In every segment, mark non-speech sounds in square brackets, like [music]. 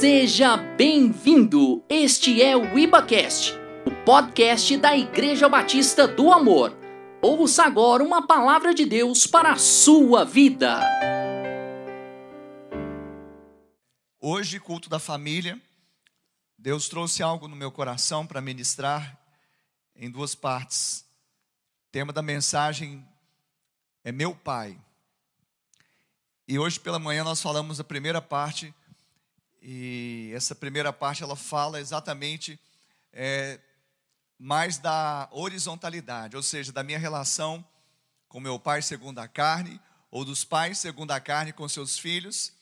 Seja bem-vindo! Este é o IbaCast, o podcast da Igreja Batista do Amor. Ouça agora uma palavra de Deus para a sua vida. Hoje, culto da família, Deus trouxe algo no meu coração para ministrar em duas partes. O tema da mensagem é Meu Pai. E hoje pela manhã nós falamos a primeira parte e essa primeira parte ela fala exatamente é, mais da horizontalidade, ou seja, da minha relação com meu pai segundo a carne, ou dos pais segundo a carne com seus filhos.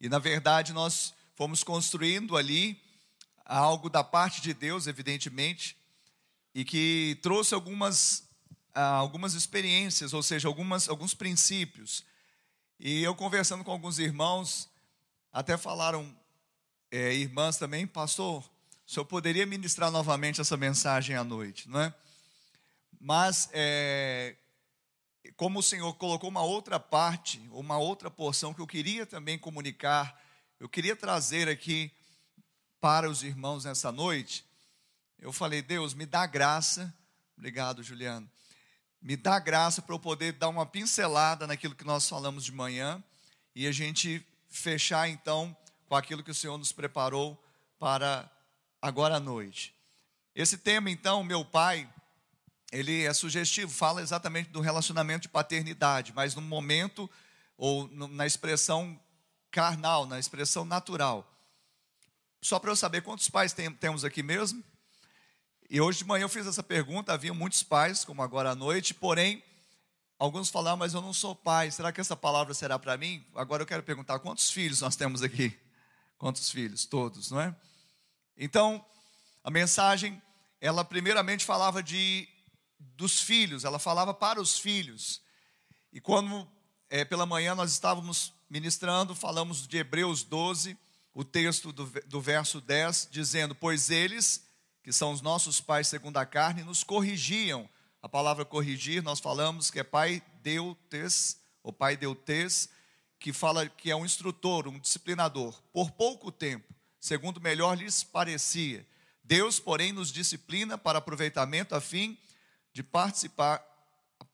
E na verdade nós fomos construindo ali algo da parte de Deus, evidentemente, e que trouxe algumas, ah, algumas experiências, ou seja, algumas, alguns princípios. E eu conversando com alguns irmãos, até falaram é, irmãs também, pastor, o senhor poderia ministrar novamente essa mensagem à noite, não é? Mas, é, como o Senhor colocou uma outra parte, uma outra porção que eu queria também comunicar, eu queria trazer aqui para os irmãos nessa noite, eu falei, Deus, me dá graça, obrigado, Juliano, me dá graça para eu poder dar uma pincelada naquilo que nós falamos de manhã e a gente fechar então com aquilo que o Senhor nos preparou para agora à noite. Esse tema, então, meu pai, ele é sugestivo, fala exatamente do relacionamento de paternidade, mas no momento ou na expressão carnal, na expressão natural. Só para eu saber quantos pais tem, temos aqui mesmo? E hoje de manhã eu fiz essa pergunta, havia muitos pais, como agora à noite, porém, alguns falaram, mas eu não sou pai, será que essa palavra será para mim? Agora eu quero perguntar, quantos filhos nós temos aqui? Quantos filhos? Todos, não é? Então, a mensagem, ela primeiramente falava de dos filhos, ela falava para os filhos. E quando é, pela manhã nós estávamos ministrando, falamos de Hebreus 12, o texto do, do verso 10, dizendo: Pois eles, que são os nossos pais segundo a carne, nos corrigiam. A palavra corrigir, nós falamos que é pai deutes, ou pai deutes, que fala que é um instrutor, um disciplinador, por pouco tempo, segundo melhor lhes parecia. Deus, porém, nos disciplina para aproveitamento a fim de participar,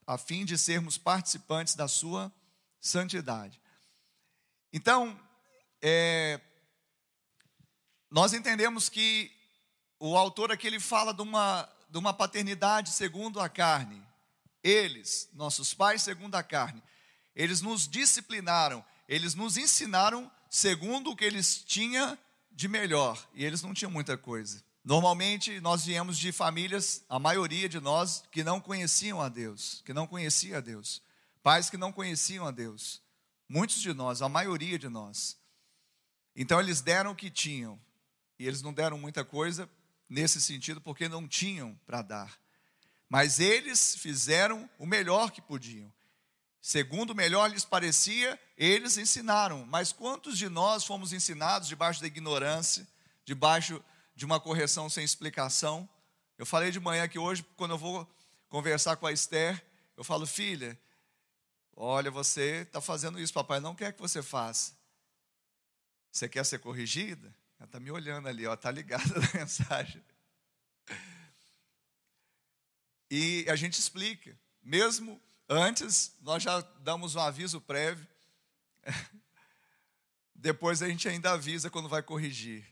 a fim de sermos participantes da sua santidade. Então, é, nós entendemos que o autor aqui ele fala de uma, de uma paternidade segundo a carne. Eles, nossos pais segundo a carne, eles nos disciplinaram, eles nos ensinaram segundo o que eles tinham de melhor, e eles não tinham muita coisa. Normalmente nós viemos de famílias, a maioria de nós, que não conheciam a Deus, que não conhecia a Deus. Pais que não conheciam a Deus. Muitos de nós, a maioria de nós. Então eles deram o que tinham, e eles não deram muita coisa nesse sentido porque não tinham para dar. Mas eles fizeram o melhor que podiam. Segundo melhor lhes parecia, eles ensinaram. Mas quantos de nós fomos ensinados debaixo da ignorância, debaixo de uma correção sem explicação? Eu falei de manhã que hoje, quando eu vou conversar com a Esther, eu falo, filha, olha, você está fazendo isso, papai não quer que você faça. Você quer ser corrigida? Ela está me olhando ali, está ligada [laughs] na mensagem. E a gente explica, mesmo Antes, nós já damos um aviso prévio. [laughs] Depois a gente ainda avisa quando vai corrigir.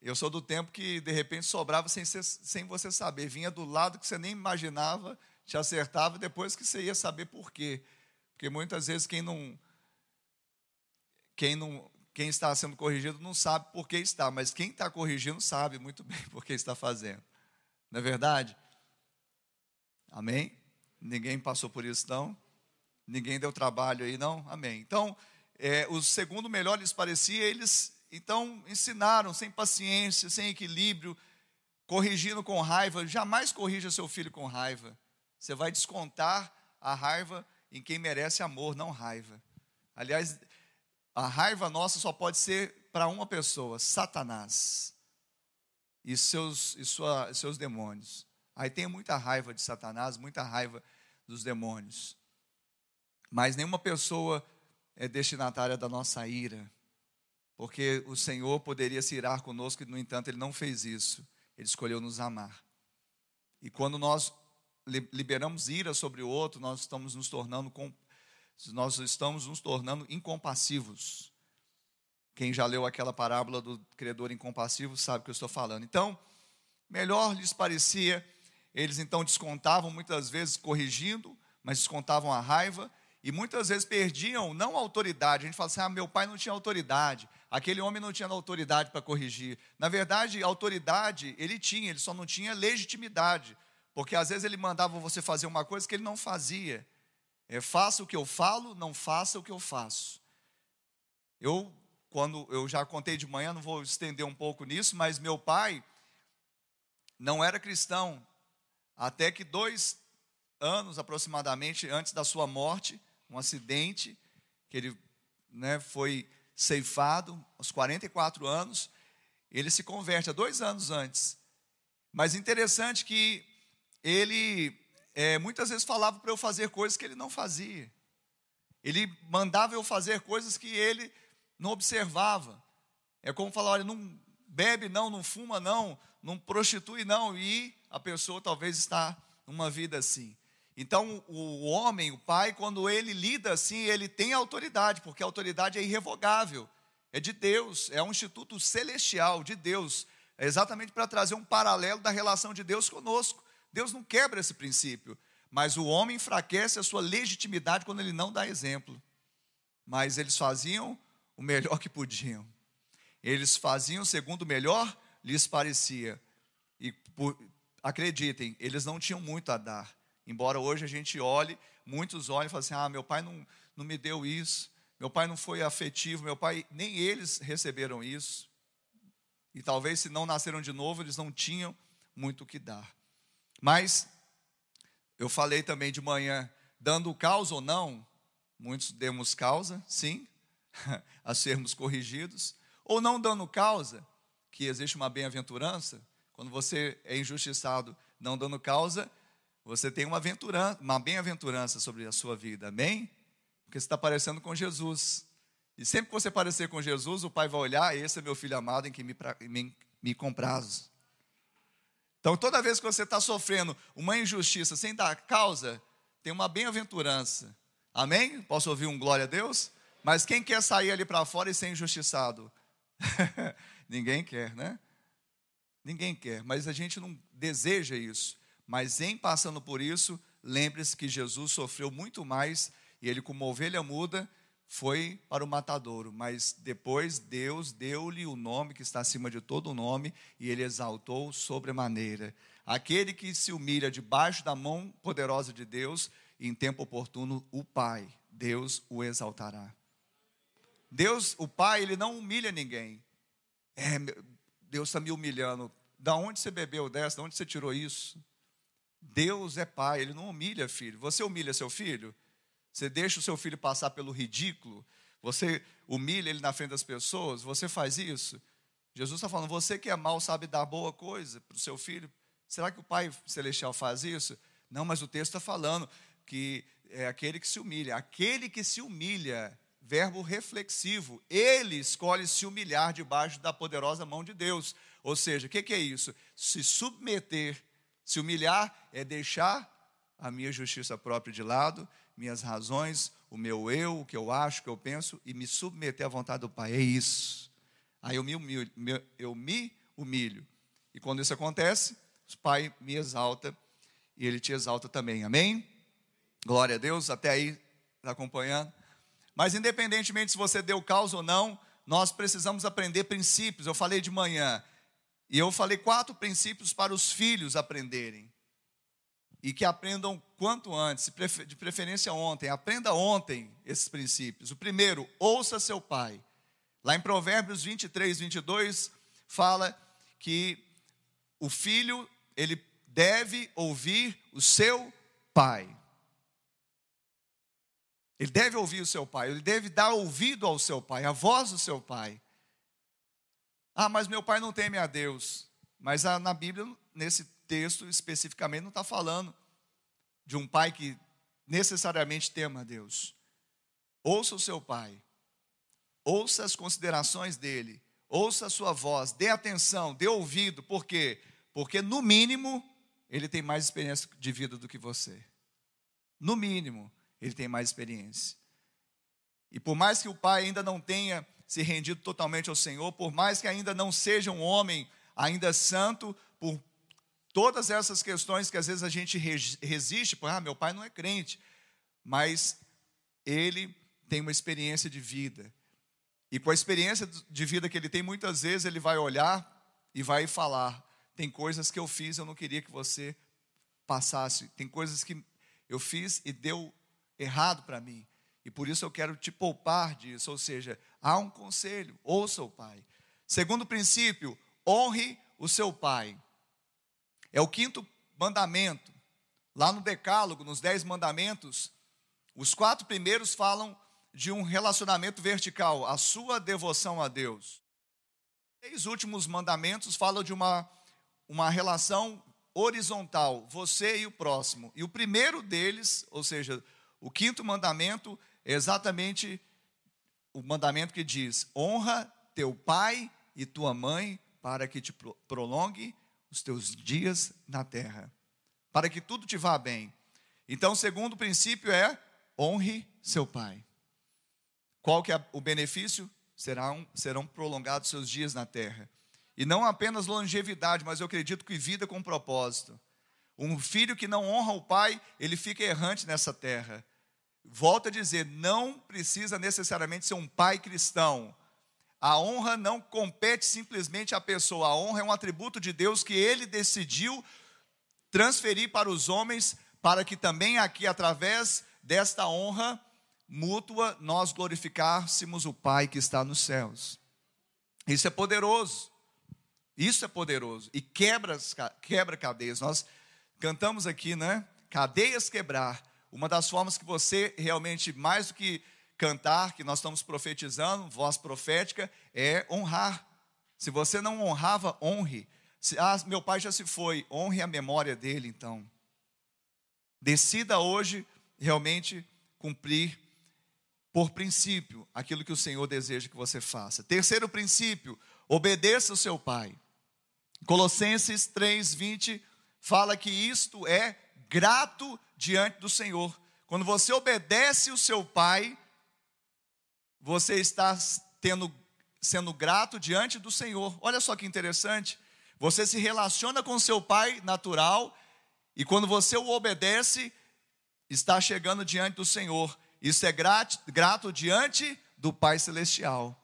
Eu sou do tempo que de repente sobrava sem, ser, sem você saber, vinha do lado que você nem imaginava, te acertava, depois que você ia saber por quê. Porque muitas vezes quem não quem não quem está sendo corrigido não sabe por que está, mas quem está corrigindo sabe muito [laughs] bem por que está fazendo. Não é verdade? Amém? Ninguém passou por isso, não? Ninguém deu trabalho aí, não? Amém. Então, é, o segundo melhor lhes parecia, eles então ensinaram sem paciência, sem equilíbrio, corrigindo com raiva. Jamais corrija seu filho com raiva. Você vai descontar a raiva em quem merece amor, não raiva. Aliás, a raiva nossa só pode ser para uma pessoa, Satanás e seus, e sua, seus demônios. Aí tem muita raiva de Satanás, muita raiva dos demônios. Mas nenhuma pessoa é destinatária da nossa ira. porque o Senhor poderia se irar conosco e, no entanto, Ele não fez isso. Ele escolheu nos amar. E quando nós liberamos ira sobre o outro, nós estamos nos tornando nós estamos nos tornando incompassivos. Quem já leu aquela parábola do credor incompassivo sabe o que eu estou falando. Então, melhor lhes parecia, eles então descontavam muitas vezes corrigindo, mas descontavam a raiva e muitas vezes perdiam não a autoridade. A gente fala assim: "Ah, meu pai não tinha autoridade. Aquele homem não tinha autoridade para corrigir". Na verdade, autoridade ele tinha, ele só não tinha legitimidade, porque às vezes ele mandava você fazer uma coisa que ele não fazia. É, faça o que eu falo, não faça o que eu faço. Eu quando eu já contei de manhã, não vou estender um pouco nisso, mas meu pai não era cristão, até que dois anos aproximadamente antes da sua morte, um acidente, que ele né, foi ceifado, aos 44 anos, ele se converte, há dois anos antes. Mas interessante que ele é, muitas vezes falava para eu fazer coisas que ele não fazia. Ele mandava eu fazer coisas que ele não observava. É como falar: olha, não bebe não, não fuma não, não prostitui não, e a pessoa talvez está numa vida assim. Então, o homem, o pai, quando ele lida assim, ele tem autoridade, porque a autoridade é irrevogável, é de Deus, é um instituto celestial de Deus, é exatamente para trazer um paralelo da relação de Deus conosco. Deus não quebra esse princípio, mas o homem enfraquece a sua legitimidade quando ele não dá exemplo. Mas eles faziam o melhor que podiam. Eles faziam segundo o melhor lhes parecia. E por, acreditem, eles não tinham muito a dar. Embora hoje a gente olhe, muitos olhem e falem assim: ah, meu pai não, não me deu isso, meu pai não foi afetivo, meu pai, nem eles receberam isso. E talvez se não nasceram de novo, eles não tinham muito o que dar. Mas, eu falei também de manhã, dando causa ou não, muitos demos causa, sim, [laughs] a sermos corrigidos, ou não dando causa, que existe uma bem-aventurança, quando você é injustiçado não dando causa, você tem uma, uma bem-aventurança sobre a sua vida, amém? Porque você está parecendo com Jesus. E sempre que você parecer com Jesus, o Pai vai olhar, esse é meu filho amado em que me, me, me comprazo. Então, toda vez que você está sofrendo uma injustiça sem dar causa, tem uma bem-aventurança. Amém? Posso ouvir um glória a Deus? Mas quem quer sair ali para fora e ser injustiçado? [laughs] Ninguém quer, né? Ninguém quer, mas a gente não deseja isso. Mas em passando por isso, lembre-se que Jesus sofreu muito mais e ele, como ovelha muda, foi para o matadouro. Mas depois Deus deu-lhe o nome que está acima de todo nome e ele exaltou sobremaneira. Aquele que se humilha debaixo da mão poderosa de Deus, em tempo oportuno, o Pai, Deus o exaltará. Deus, o Pai, ele não humilha ninguém. É, Deus está me humilhando. Da onde você bebeu dessa? Da onde você tirou isso? Deus é Pai, ele não humilha filho. Você humilha seu filho? Você deixa o seu filho passar pelo ridículo? Você humilha ele na frente das pessoas? Você faz isso? Jesus está falando, você que é mal sabe dar boa coisa para o seu filho. Será que o Pai Celestial faz isso? Não, mas o texto está falando que é aquele que se humilha. Aquele que se humilha verbo reflexivo. Ele escolhe se humilhar debaixo da poderosa mão de Deus. Ou seja, o que, que é isso? Se submeter, se humilhar é deixar a minha justiça própria de lado, minhas razões, o meu eu, o que eu acho, o que eu penso, e me submeter à vontade do Pai. É isso. Aí eu me humilho, eu me humilho. E quando isso acontece, o Pai me exalta e Ele te exalta também. Amém? Glória a Deus. Até aí, está acompanhando? Mas independentemente se você deu causa ou não, nós precisamos aprender princípios. Eu falei de manhã, e eu falei quatro princípios para os filhos aprenderem. E que aprendam quanto antes, de preferência ontem. Aprenda ontem esses princípios. O primeiro, ouça seu pai. Lá em Provérbios 23, 22, fala que o filho, ele deve ouvir o seu pai. Ele deve ouvir o seu pai, ele deve dar ouvido ao seu pai, a voz do seu pai. Ah, mas meu pai não teme a Deus. Mas na Bíblia, nesse texto especificamente, não está falando de um pai que necessariamente tema a Deus. Ouça o seu pai, ouça as considerações dele, ouça a sua voz, dê atenção, dê ouvido, por quê? Porque, no mínimo, ele tem mais experiência de vida do que você. No mínimo, ele tem mais experiência. E por mais que o pai ainda não tenha se rendido totalmente ao Senhor, por mais que ainda não seja um homem ainda santo, por todas essas questões que às vezes a gente resiste, por ah, meu pai não é crente, mas ele tem uma experiência de vida. E com a experiência de vida que ele tem, muitas vezes ele vai olhar e vai falar: tem coisas que eu fiz, eu não queria que você passasse, tem coisas que eu fiz e deu errado para mim. E por isso eu quero te poupar disso. Ou seja, há um conselho, ouça o pai. Segundo princípio, honre o seu pai. É o quinto mandamento. Lá no Decálogo, nos dez mandamentos, os quatro primeiros falam de um relacionamento vertical, a sua devoção a Deus. Os três últimos mandamentos falam de uma, uma relação horizontal, você e o próximo. E o primeiro deles, ou seja, o quinto mandamento, é exatamente o mandamento que diz: honra teu pai e tua mãe para que te prolongue os teus dias na terra, para que tudo te vá bem. Então, o segundo princípio é honre seu pai. Qual que é o benefício? Serão, serão prolongados seus dias na terra. E não apenas longevidade, mas eu acredito que vida com propósito. Um filho que não honra o pai, ele fica errante nessa terra. Volto a dizer, não precisa necessariamente ser um pai cristão. A honra não compete simplesmente à pessoa, a honra é um atributo de Deus que ele decidiu transferir para os homens, para que também aqui, através desta honra mútua, nós glorificássemos o Pai que está nos céus. Isso é poderoso. Isso é poderoso e quebra, quebra cadeias. Nós cantamos aqui, né? Cadeias quebrar. Uma das formas que você realmente, mais do que cantar, que nós estamos profetizando, voz profética, é honrar. Se você não honrava, honre. Se, ah, meu pai já se foi, honre a memória dele, então. Decida hoje realmente cumprir por princípio aquilo que o Senhor deseja que você faça. Terceiro princípio, obedeça o seu pai. Colossenses 3:20 fala que isto é grato diante do Senhor. Quando você obedece o seu pai, você está tendo, sendo grato diante do Senhor. Olha só que interessante. Você se relaciona com seu pai natural e quando você o obedece, está chegando diante do Senhor. Isso é grato, grato diante do Pai Celestial.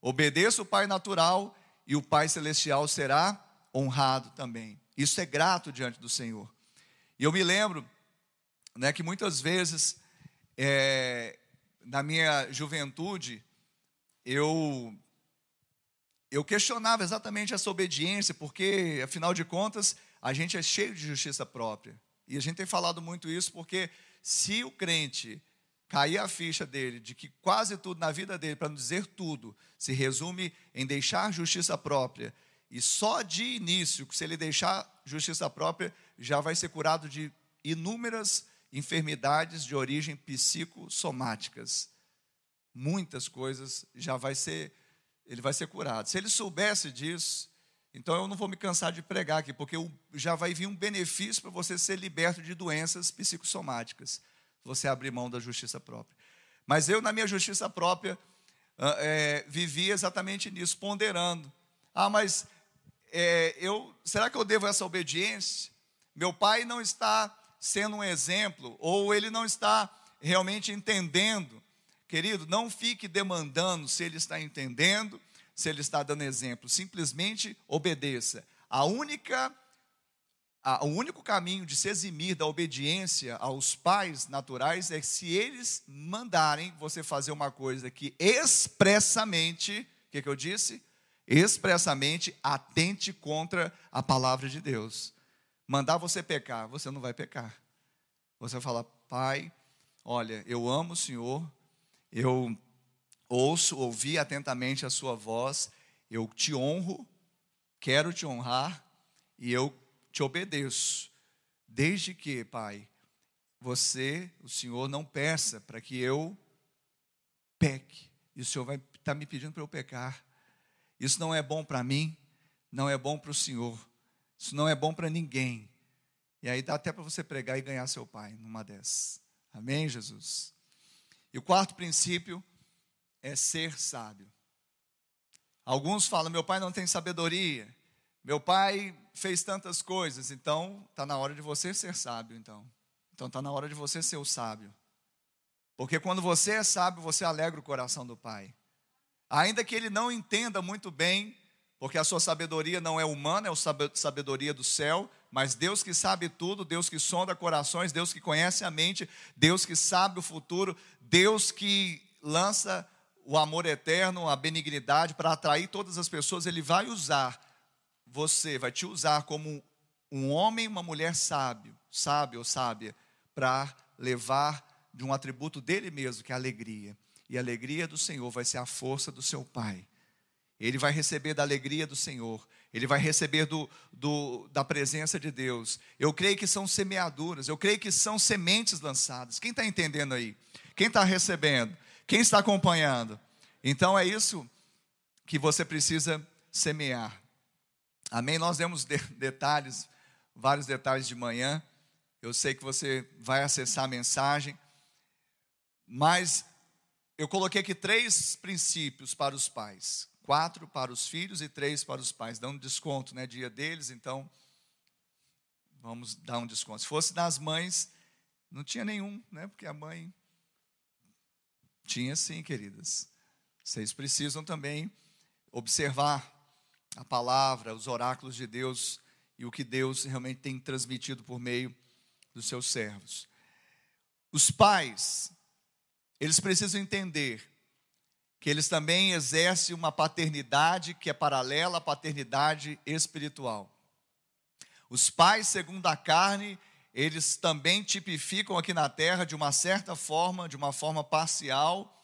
Obedeça o Pai natural e o Pai Celestial será honrado também. Isso é grato diante do Senhor. E eu me lembro né, que muitas vezes, é, na minha juventude, eu, eu questionava exatamente essa obediência, porque, afinal de contas, a gente é cheio de justiça própria. E a gente tem falado muito isso porque se o crente cair a ficha dele de que quase tudo na vida dele, para não dizer tudo, se resume em deixar justiça própria, e só de início, se ele deixar justiça própria, já vai ser curado de inúmeras enfermidades de origem psicossomáticas. Muitas coisas já vai ser, ele vai ser curado. Se ele soubesse disso, então eu não vou me cansar de pregar aqui, porque já vai vir um benefício para você ser liberto de doenças psicossomáticas, você abrir mão da justiça própria. Mas eu, na minha justiça própria, é, vivi exatamente nisso, ponderando. Ah, mas é, eu, será que eu devo essa obediência? Meu pai não está sendo um exemplo, ou ele não está realmente entendendo. Querido, não fique demandando se ele está entendendo, se ele está dando exemplo. Simplesmente obedeça. A única, a, o único caminho de se eximir da obediência aos pais naturais é se eles mandarem você fazer uma coisa que expressamente, o que, que eu disse? Expressamente atente contra a palavra de Deus mandar você pecar, você não vai pecar. Você vai falar, Pai, olha, eu amo o Senhor, eu ouço, ouvi atentamente a Sua voz, eu te honro, quero te honrar e eu te obedeço. Desde que, Pai, você, o Senhor, não peça para que eu peque. E o Senhor vai está me pedindo para eu pecar. Isso não é bom para mim, não é bom para o Senhor, isso não é bom para ninguém. E aí dá até para você pregar e ganhar seu pai numa dessas. Amém, Jesus? E o quarto princípio é ser sábio. Alguns falam: meu pai não tem sabedoria, meu pai fez tantas coisas, então está na hora de você ser sábio. Então, então está na hora de você ser o sábio. Porque quando você é sábio, você alegra o coração do pai. Ainda que ele não entenda muito bem, porque a sua sabedoria não é humana, é a sabedoria do céu, mas Deus que sabe tudo, Deus que sonda corações, Deus que conhece a mente, Deus que sabe o futuro, Deus que lança o amor eterno, a benignidade para atrair todas as pessoas, Ele vai usar você, vai te usar como um homem e uma mulher sábio, sábio ou sábia, para levar de um atributo dele mesmo, que é a alegria. E a alegria do Senhor vai ser a força do seu Pai. Ele vai receber da alegria do Senhor, ele vai receber do, do, da presença de Deus. Eu creio que são semeaduras, eu creio que são sementes lançadas. Quem está entendendo aí? Quem está recebendo? Quem está acompanhando? Então é isso que você precisa semear. Amém? Nós demos de detalhes, vários detalhes de manhã. Eu sei que você vai acessar a mensagem, mas eu coloquei aqui três princípios para os pais: quatro para os filhos e três para os pais, dando desconto, né? Dia deles, então vamos dar um desconto. Se fosse das mães, não tinha nenhum, né? Porque a mãe tinha sim, queridas. Vocês precisam também observar a palavra, os oráculos de Deus e o que Deus realmente tem transmitido por meio dos seus servos. Os pais, eles precisam entender que eles também exercem uma paternidade que é paralela à paternidade espiritual. Os pais, segundo a carne, eles também tipificam aqui na terra de uma certa forma, de uma forma parcial,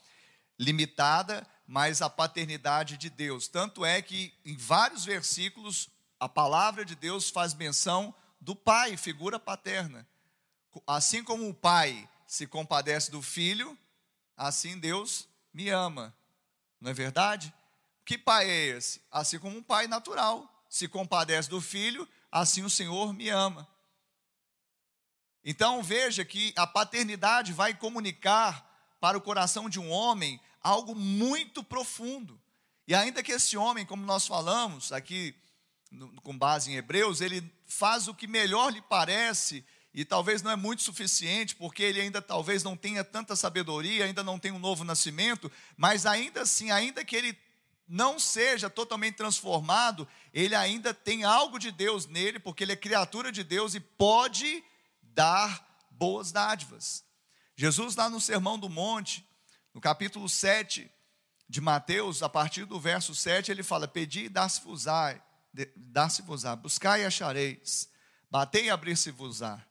limitada, mas a paternidade de Deus. Tanto é que em vários versículos a palavra de Deus faz menção do pai, figura paterna. Assim como o pai se compadece do filho, assim Deus me ama. Não é verdade? Que pai é esse? Assim como um pai natural se compadece do filho, assim o Senhor me ama. Então veja que a paternidade vai comunicar para o coração de um homem algo muito profundo. E ainda que esse homem, como nós falamos aqui, no, com base em Hebreus, ele faz o que melhor lhe parece, e talvez não é muito suficiente, porque ele ainda talvez não tenha tanta sabedoria, ainda não tem um novo nascimento, mas ainda assim, ainda que ele não seja totalmente transformado, ele ainda tem algo de Deus nele, porque ele é criatura de Deus e pode dar boas dádivas. Jesus, lá no Sermão do Monte, no capítulo 7 de Mateus, a partir do verso 7, ele fala: Pedi e dar-se-vos-á, dar-se-vos-á, buscai e achareis, batei e abrir-se-vos-á.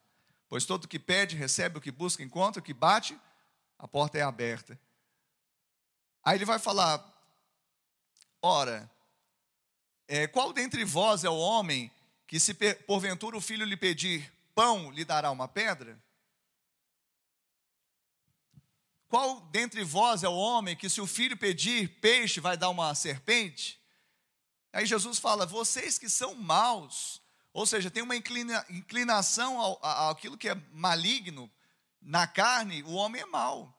Pois todo que pede, recebe, o que busca, encontra, o que bate, a porta é aberta. Aí ele vai falar: Ora, é, qual dentre vós é o homem que, se porventura o filho lhe pedir pão, lhe dará uma pedra? Qual dentre vós é o homem que, se o filho pedir peixe, vai dar uma serpente? Aí Jesus fala: vocês que são maus, ou seja, tem uma inclina, inclinação ao, àquilo que é maligno, na carne, o homem é mau.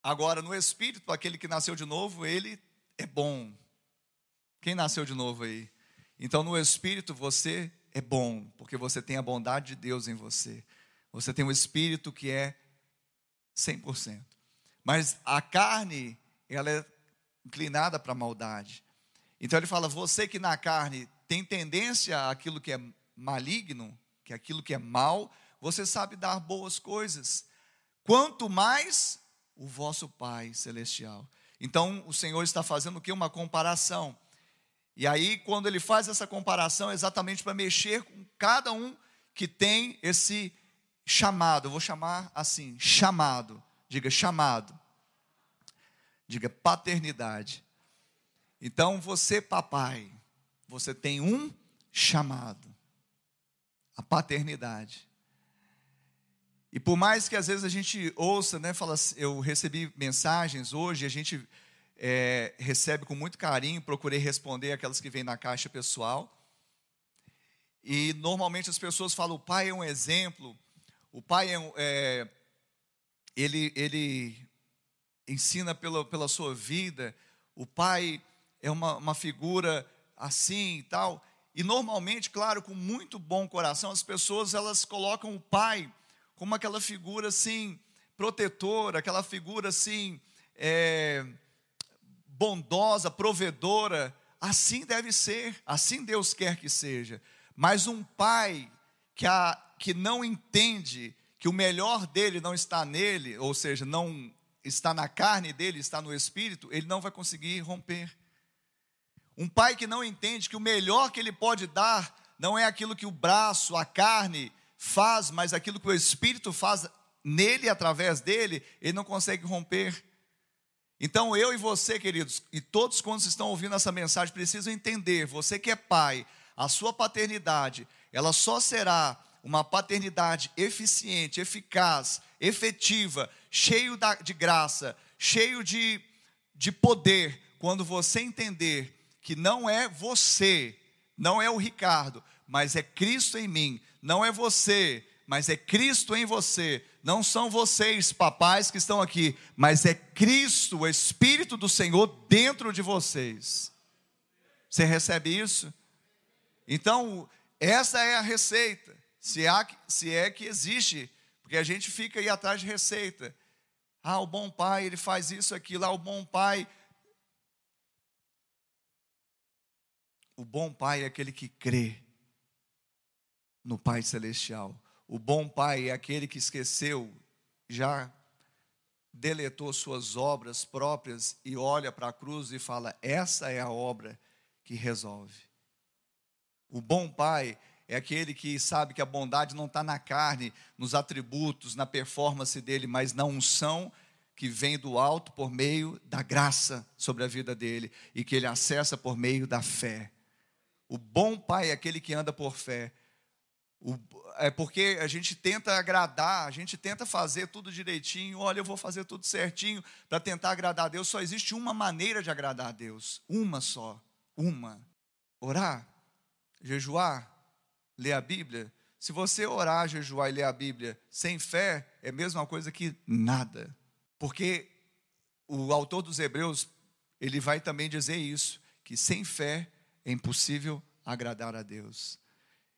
Agora, no espírito, aquele que nasceu de novo, ele é bom. Quem nasceu de novo aí? Então, no espírito, você é bom, porque você tem a bondade de Deus em você. Você tem um espírito que é 100%. Mas a carne, ela é inclinada para a maldade. Então ele fala: você que na carne tem tendência àquilo que é maligno, que é aquilo que é mal, você sabe dar boas coisas. Quanto mais o vosso Pai celestial. Então o Senhor está fazendo o que? Uma comparação. E aí, quando ele faz essa comparação, é exatamente para mexer com cada um que tem esse chamado, eu vou chamar assim, chamado. Diga chamado. Diga paternidade. Então você, papai, você tem um chamado. A paternidade. E por mais que às vezes a gente ouça, né, fala, assim, eu recebi mensagens hoje, a gente é, recebe com muito carinho, procurei responder aquelas que vêm na caixa pessoal. E normalmente as pessoas falam: o pai é um exemplo, o pai é, é ele, ele ensina pela, pela sua vida, o pai é uma, uma figura assim e tal. E normalmente, claro, com muito bom coração, as pessoas elas colocam o pai como aquela figura assim, protetora, aquela figura assim, é, bondosa, provedora. Assim deve ser, assim Deus quer que seja. Mas um pai que, a, que não entende que o melhor dele não está nele, ou seja, não está na carne dele, está no espírito, ele não vai conseguir romper. Um pai que não entende que o melhor que ele pode dar não é aquilo que o braço, a carne faz, mas aquilo que o espírito faz nele através dele, ele não consegue romper. Então eu e você, queridos, e todos quantos estão ouvindo essa mensagem precisam entender, você que é pai, a sua paternidade, ela só será uma paternidade eficiente, eficaz, efetiva, cheio de graça, cheio de, de poder, quando você entender que não é você, não é o Ricardo, mas é Cristo em mim, não é você, mas é Cristo em você. Não são vocês, papais que estão aqui, mas é Cristo, o Espírito do Senhor dentro de vocês. Você recebe isso? Então, essa é a receita, se, há, se é que existe, porque a gente fica aí atrás de receita. Ah, o bom pai, ele faz isso, aquilo. Ah, o bom pai O bom pai é aquele que crê no Pai Celestial. O bom pai é aquele que esqueceu, já deletou suas obras próprias e olha para a cruz e fala: essa é a obra que resolve. O bom pai é aquele que sabe que a bondade não está na carne, nos atributos, na performance dele, mas na unção que vem do alto por meio da graça sobre a vida dele e que ele acessa por meio da fé. O bom pai é aquele que anda por fé. O, é porque a gente tenta agradar, a gente tenta fazer tudo direitinho. Olha, eu vou fazer tudo certinho para tentar agradar a Deus. Só existe uma maneira de agradar a Deus, uma só, uma. Orar, jejuar, ler a Bíblia. Se você orar, jejuar e ler a Bíblia sem fé, é a mesma coisa que nada. Porque o autor dos Hebreus, ele vai também dizer isso, que sem fé é impossível agradar a Deus.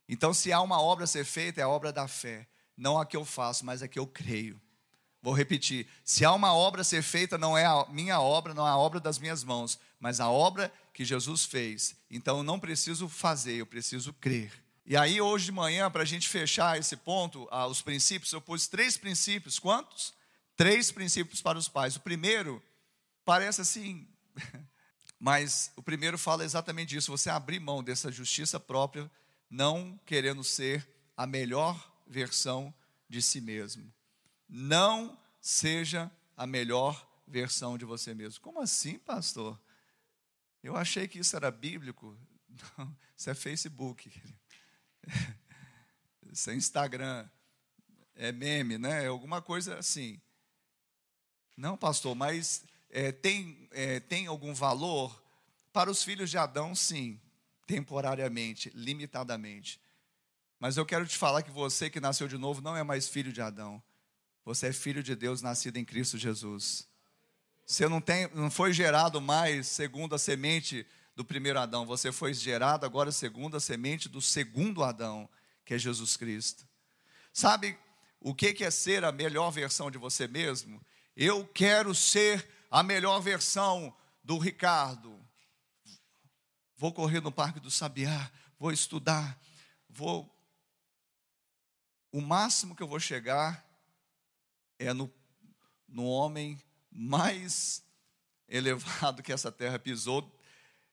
Então, se há uma obra a ser feita, é a obra da fé. Não a que eu faço, mas a que eu creio. Vou repetir: se há uma obra a ser feita, não é a minha obra, não é a obra das minhas mãos, mas a obra que Jesus fez. Então, eu não preciso fazer, eu preciso crer. E aí, hoje de manhã, para a gente fechar esse ponto, ah, os princípios, eu pus três princípios. Quantos? Três princípios para os pais. O primeiro parece assim [laughs] Mas o primeiro fala exatamente disso: você abrir mão dessa justiça própria, não querendo ser a melhor versão de si mesmo. Não seja a melhor versão de você mesmo. Como assim, pastor? Eu achei que isso era bíblico. Não, isso é Facebook. [laughs] Isso é Instagram. É meme, né? É alguma coisa assim. Não, pastor, mas é, tem, é, tem algum valor? Para os filhos de Adão, sim, temporariamente, limitadamente. Mas eu quero te falar que você que nasceu de novo não é mais filho de Adão. Você é filho de Deus nascido em Cristo Jesus. Você não, tem, não foi gerado mais segundo a semente do primeiro Adão. Você foi gerado agora segundo a semente do segundo Adão, que é Jesus Cristo. Sabe o que é ser a melhor versão de você mesmo? Eu quero ser a melhor versão do Ricardo. Vou correr no Parque do Sabiá, vou estudar, vou. O máximo que eu vou chegar é no, no homem mais elevado que essa terra pisou,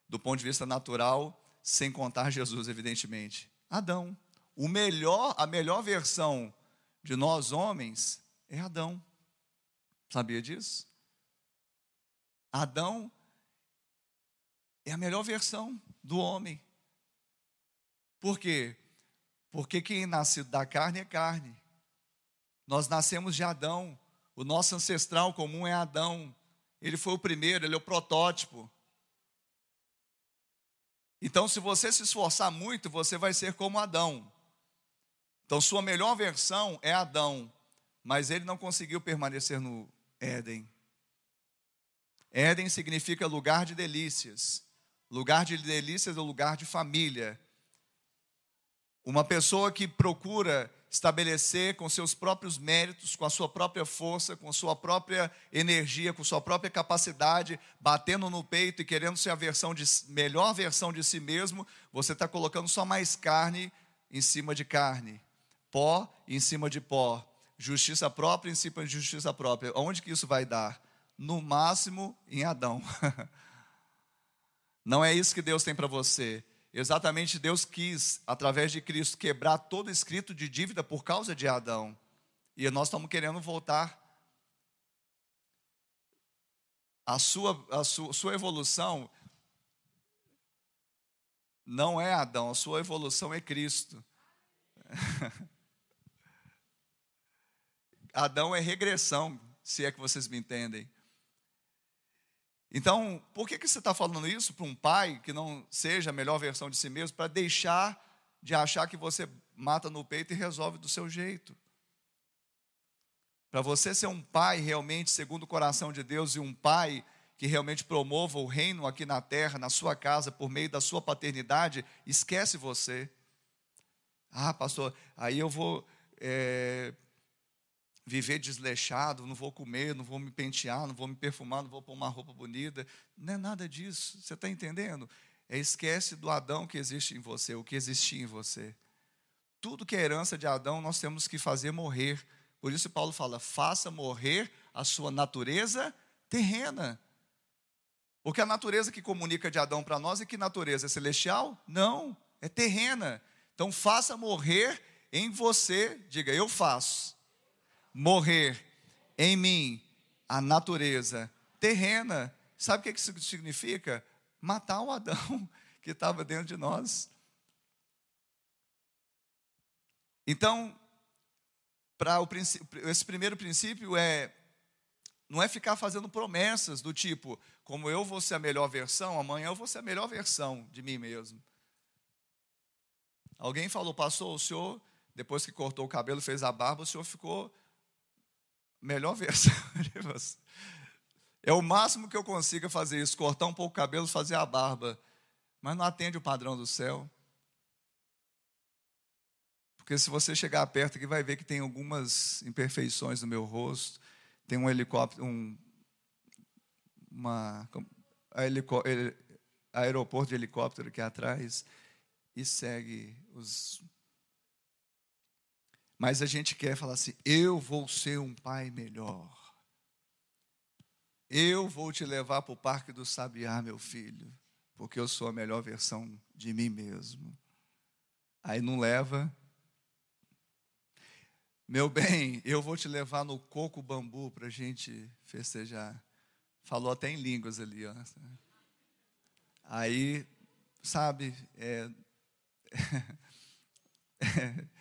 do ponto de vista natural, sem contar Jesus, evidentemente. Adão. O melhor, a melhor versão de nós homens é Adão. Sabia disso? Adão é a melhor versão do homem. Por quê? Porque quem nasce da carne é carne. Nós nascemos de Adão. O nosso ancestral comum é Adão. Ele foi o primeiro, ele é o protótipo. Então, se você se esforçar muito, você vai ser como Adão. Então, sua melhor versão é Adão, mas ele não conseguiu permanecer no Éden. Éden significa lugar de delícias. Lugar de delícias é lugar de família. Uma pessoa que procura estabelecer com seus próprios méritos, com a sua própria força, com a sua própria energia, com sua própria capacidade, batendo no peito e querendo ser a versão de, melhor versão de si mesmo, você está colocando só mais carne em cima de carne, pó em cima de pó, justiça própria em cima de justiça própria. Onde que isso vai dar? No máximo em Adão. [laughs] Não é isso que Deus tem para você. Exatamente Deus quis, através de Cristo, quebrar todo escrito de dívida por causa de Adão. E nós estamos querendo voltar. A sua, a sua, sua evolução não é Adão, a sua evolução é Cristo. [laughs] Adão é regressão, se é que vocês me entendem. Então, por que, que você está falando isso para um pai que não seja a melhor versão de si mesmo, para deixar de achar que você mata no peito e resolve do seu jeito? Para você ser um pai realmente segundo o coração de Deus e um pai que realmente promova o reino aqui na terra, na sua casa, por meio da sua paternidade, esquece você. Ah, pastor, aí eu vou é, viver desleixado, não vou comer, não vou me pentear, não vou me perfumar, não vou pôr uma roupa bonita. Não é nada disso. Você está entendendo? É esquece do Adão que existe em você, o que existia em você. Tudo que é herança de Adão, nós temos que fazer morrer. Por isso Paulo fala: faça morrer a sua natureza terrena. Porque a natureza que comunica de Adão para nós é que natureza? É celestial? Não, é terrena. Então faça morrer em você, diga, eu faço morrer em mim a natureza terrena. Sabe o que isso significa? Matar o Adão [laughs] que estava dentro de nós. Então, para esse primeiro princípio é não é ficar fazendo promessas do tipo, como eu vou ser a melhor versão, amanhã eu vou ser a melhor versão de mim mesmo. Alguém falou, pastor, o senhor, depois que cortou o cabelo, fez a barba, o senhor ficou melhor versão [laughs] você. É o máximo que eu consiga fazer isso, cortar um pouco o cabelo, fazer a barba. Mas não atende o padrão do céu. Porque se você chegar perto aqui, vai ver que tem algumas imperfeições no meu rosto. Tem um helicóptero, um uma, helicó, aeroporto de helicóptero aqui atrás e segue os mas a gente quer falar assim: eu vou ser um pai melhor. Eu vou te levar para o Parque do Sabiá, meu filho, porque eu sou a melhor versão de mim mesmo. Aí não leva. Meu bem, eu vou te levar no coco bambu para a gente festejar. Falou até em línguas ali, ó. Aí, sabe, é, [laughs]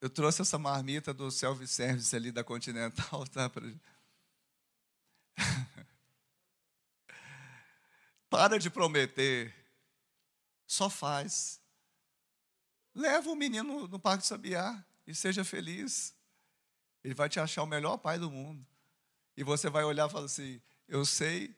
Eu trouxe essa marmita do self-service ali da Continental, tá? [laughs] Para de prometer. Só faz. Leva o menino no Parque do Sabiá e seja feliz. Ele vai te achar o melhor pai do mundo. E você vai olhar e falar assim: Eu sei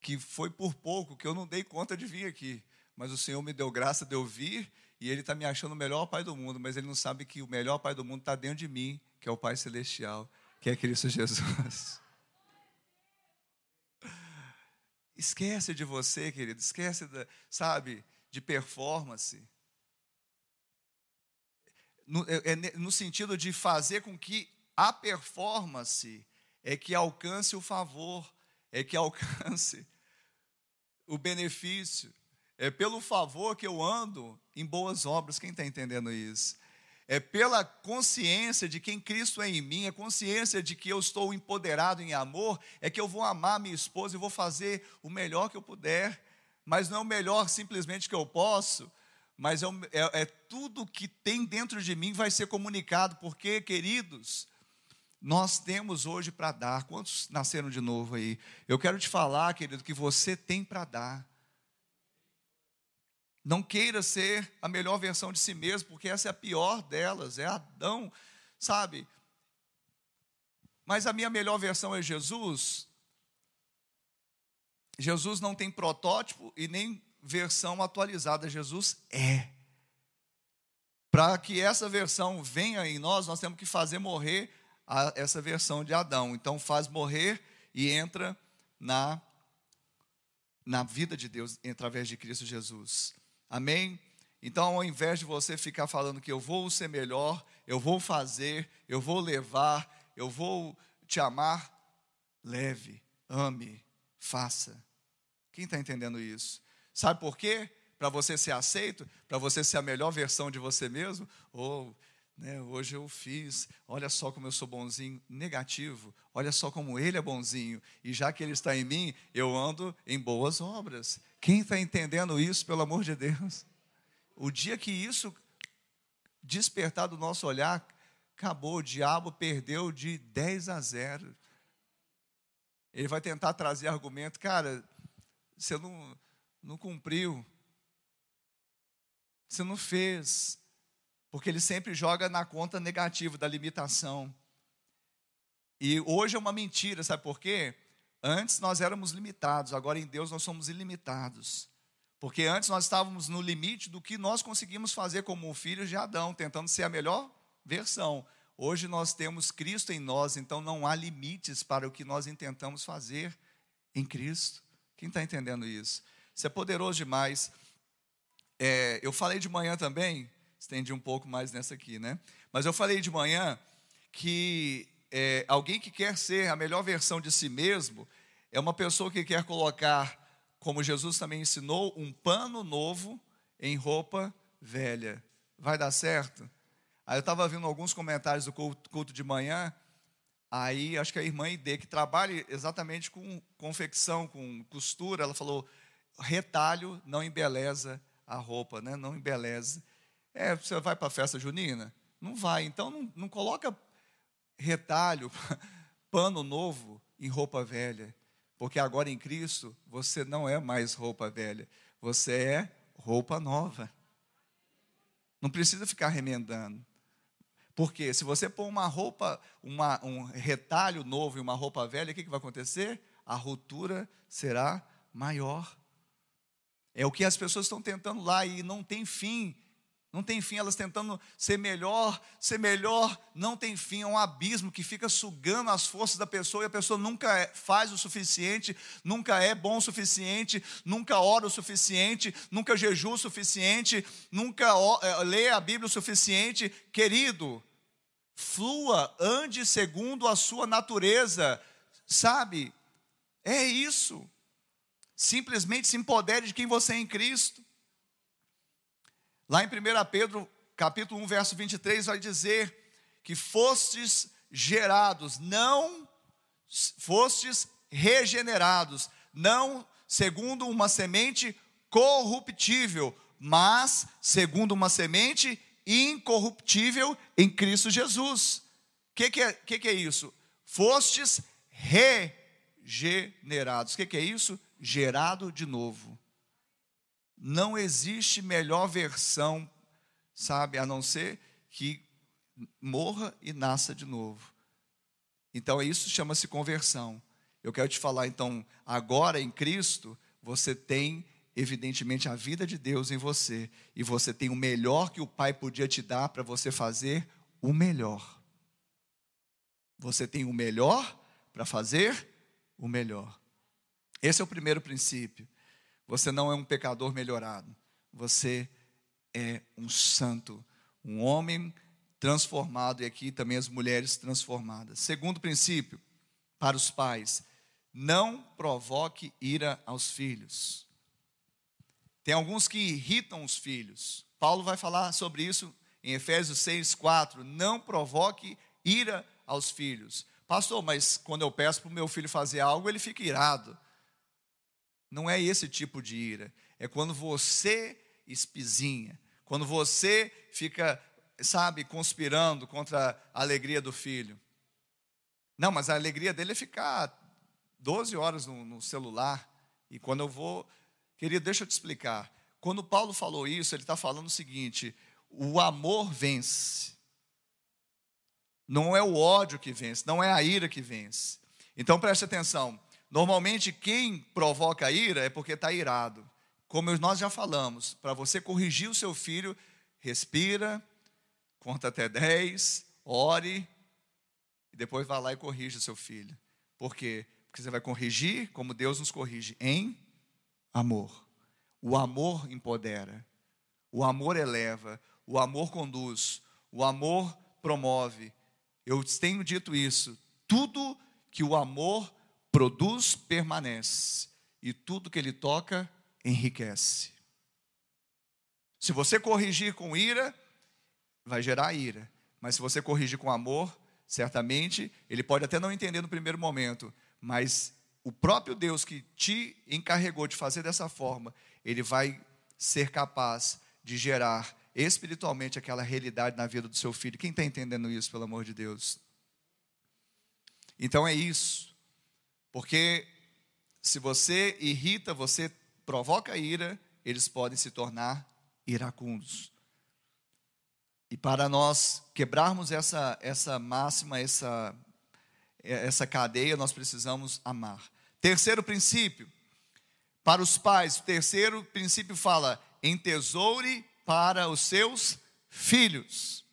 que foi por pouco que eu não dei conta de vir aqui, mas o Senhor me deu graça de eu vir e ele está me achando o melhor pai do mundo, mas ele não sabe que o melhor pai do mundo está dentro de mim, que é o Pai Celestial, que é Cristo Jesus. [laughs] Esquece de você, querido, esquece, da, sabe, de performance. No, é, é no sentido de fazer com que a performance é que alcance o favor, é que alcance o benefício. É pelo favor que eu ando em boas obras. Quem está entendendo isso? É pela consciência de quem Cristo é em mim, a consciência de que eu estou empoderado em amor, é que eu vou amar minha esposa e vou fazer o melhor que eu puder, mas não é o melhor simplesmente que eu posso, mas é, é, é tudo que tem dentro de mim vai ser comunicado, porque, queridos, nós temos hoje para dar. Quantos nasceram de novo aí? Eu quero te falar, querido, que você tem para dar. Não queira ser a melhor versão de si mesmo, porque essa é a pior delas, é Adão, sabe? Mas a minha melhor versão é Jesus. Jesus não tem protótipo e nem versão atualizada, Jesus é. Para que essa versão venha em nós, nós temos que fazer morrer a, essa versão de Adão. Então faz morrer e entra na na vida de Deus através de Cristo Jesus. Amém? Então, ao invés de você ficar falando que eu vou ser melhor, eu vou fazer, eu vou levar, eu vou te amar, leve, ame, faça. Quem está entendendo isso? Sabe por quê? Para você ser aceito, para você ser a melhor versão de você mesmo, ou né, hoje eu fiz, olha só como eu sou bonzinho, negativo, olha só como ele é bonzinho, e já que ele está em mim, eu ando em boas obras. Quem está entendendo isso, pelo amor de Deus? O dia que isso despertar do nosso olhar, acabou, o diabo perdeu de 10 a 0. Ele vai tentar trazer argumento, cara, você não, não cumpriu, você não fez, porque ele sempre joga na conta negativa da limitação. E hoje é uma mentira, sabe por quê? Antes nós éramos limitados, agora em Deus nós somos ilimitados. Porque antes nós estávamos no limite do que nós conseguimos fazer como filhos de Adão, tentando ser a melhor versão. Hoje nós temos Cristo em nós, então não há limites para o que nós intentamos fazer em Cristo. Quem está entendendo isso? Isso é poderoso demais. É, eu falei de manhã também, estendi um pouco mais nessa aqui, né? Mas eu falei de manhã que é, alguém que quer ser a melhor versão de si mesmo é uma pessoa que quer colocar, como Jesus também ensinou, um pano novo em roupa velha. Vai dar certo? Aí eu estava vendo alguns comentários do culto de manhã, aí acho que a irmã Ide, que trabalha exatamente com confecção, com costura, ela falou: retalho não embeleza a roupa, né? não embeleza. É, você vai para a festa junina? Não vai, então não, não coloca retalho, [laughs] pano novo em roupa velha. Porque agora em Cristo você não é mais roupa velha, você é roupa nova. Não precisa ficar remendando. Porque se você pôr uma roupa, uma, um retalho novo e uma roupa velha, o que, que vai acontecer? A ruptura será maior. É o que as pessoas estão tentando lá e não tem fim. Não tem fim, elas tentando ser melhor, ser melhor, não tem fim, é um abismo que fica sugando as forças da pessoa e a pessoa nunca é, faz o suficiente, nunca é bom o suficiente, nunca ora o suficiente, nunca jejua o suficiente, nunca é, lê a Bíblia o suficiente. Querido, flua, ande segundo a sua natureza, sabe? É isso. Simplesmente se empodere de quem você é em Cristo. Lá em 1 Pedro, capítulo 1, verso 23, vai dizer que fostes gerados, não fostes regenerados, não segundo uma semente corruptível, mas segundo uma semente incorruptível em Cristo Jesus. O que, que, é, que, que é isso? Fostes regenerados. O que, que é isso? Gerado de novo. Não existe melhor versão, sabe, a não ser que morra e nasça de novo. Então, isso chama-se conversão. Eu quero te falar, então, agora em Cristo, você tem, evidentemente, a vida de Deus em você. E você tem o melhor que o Pai podia te dar para você fazer o melhor. Você tem o melhor para fazer o melhor. Esse é o primeiro princípio. Você não é um pecador melhorado. Você é um santo, um homem transformado e aqui também as mulheres transformadas. Segundo princípio, para os pais, não provoque ira aos filhos. Tem alguns que irritam os filhos. Paulo vai falar sobre isso em Efésios 6, 4. Não provoque ira aos filhos. Pastor, mas quando eu peço para o meu filho fazer algo, ele fica irado. Não é esse tipo de ira. É quando você espizinha, Quando você fica, sabe, conspirando contra a alegria do filho. Não, mas a alegria dele é ficar 12 horas no, no celular. E quando eu vou. Querido, deixa eu te explicar. Quando Paulo falou isso, ele está falando o seguinte: o amor vence. Não é o ódio que vence, não é a ira que vence. Então preste atenção. Normalmente quem provoca ira é porque está irado. Como nós já falamos, para você corrigir o seu filho, respira, conta até 10, ore, e depois vá lá e corrija o seu filho. Por quê? Porque você vai corrigir como Deus nos corrige, em amor. O amor empodera, o amor eleva, o amor conduz, o amor promove. Eu tenho dito isso. Tudo que o amor produz permanece, e tudo que ele toca enriquece. Se você corrigir com ira, vai gerar ira. Mas se você corrigir com amor, certamente ele pode até não entender no primeiro momento, mas o próprio Deus que te encarregou de fazer dessa forma, ele vai ser capaz de gerar espiritualmente aquela realidade na vida do seu filho. Quem está entendendo isso, pelo amor de Deus? Então é isso, porque se você irrita, você provoca ira, eles podem se tornar iracundos. E para nós quebrarmos essa, essa máxima, essa, essa cadeia, nós precisamos amar. Terceiro princípio, para os pais, o terceiro princípio fala: entesoure para os seus filhos.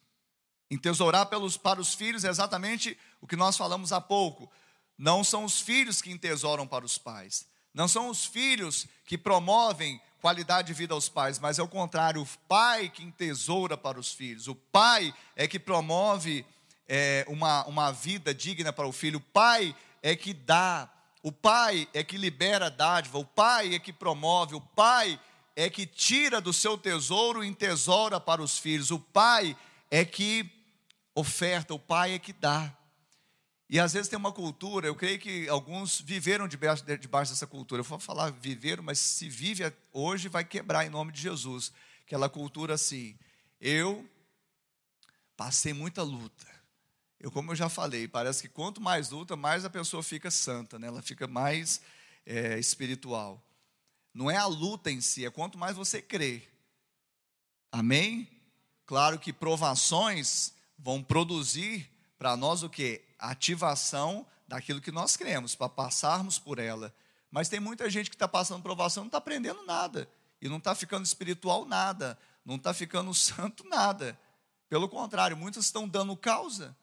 Entesourar pelos, para os filhos é exatamente o que nós falamos há pouco. Não são os filhos que entesouram para os pais, não são os filhos que promovem qualidade de vida aos pais, mas é o contrário, o pai que entesoura para os filhos, o pai é que promove é, uma, uma vida digna para o filho, o pai é que dá, o pai é que libera a dádiva, o pai é que promove, o pai é que tira do seu tesouro e entesoura para os filhos, o pai é que oferta, o pai é que dá. E às vezes tem uma cultura, eu creio que alguns viveram debaixo, debaixo dessa cultura. Eu vou falar viveram, mas se vive hoje vai quebrar em nome de Jesus. Aquela cultura assim, eu passei muita luta. Eu, como eu já falei, parece que quanto mais luta, mais a pessoa fica santa, né? ela fica mais é, espiritual. Não é a luta em si, é quanto mais você crê. Amém? Claro que provações vão produzir para nós o que? Ativação daquilo que nós cremos, para passarmos por ela. Mas tem muita gente que está passando provação, não está aprendendo nada, e não está ficando espiritual nada, não está ficando [laughs] santo nada. Pelo contrário, muitos estão dando causa.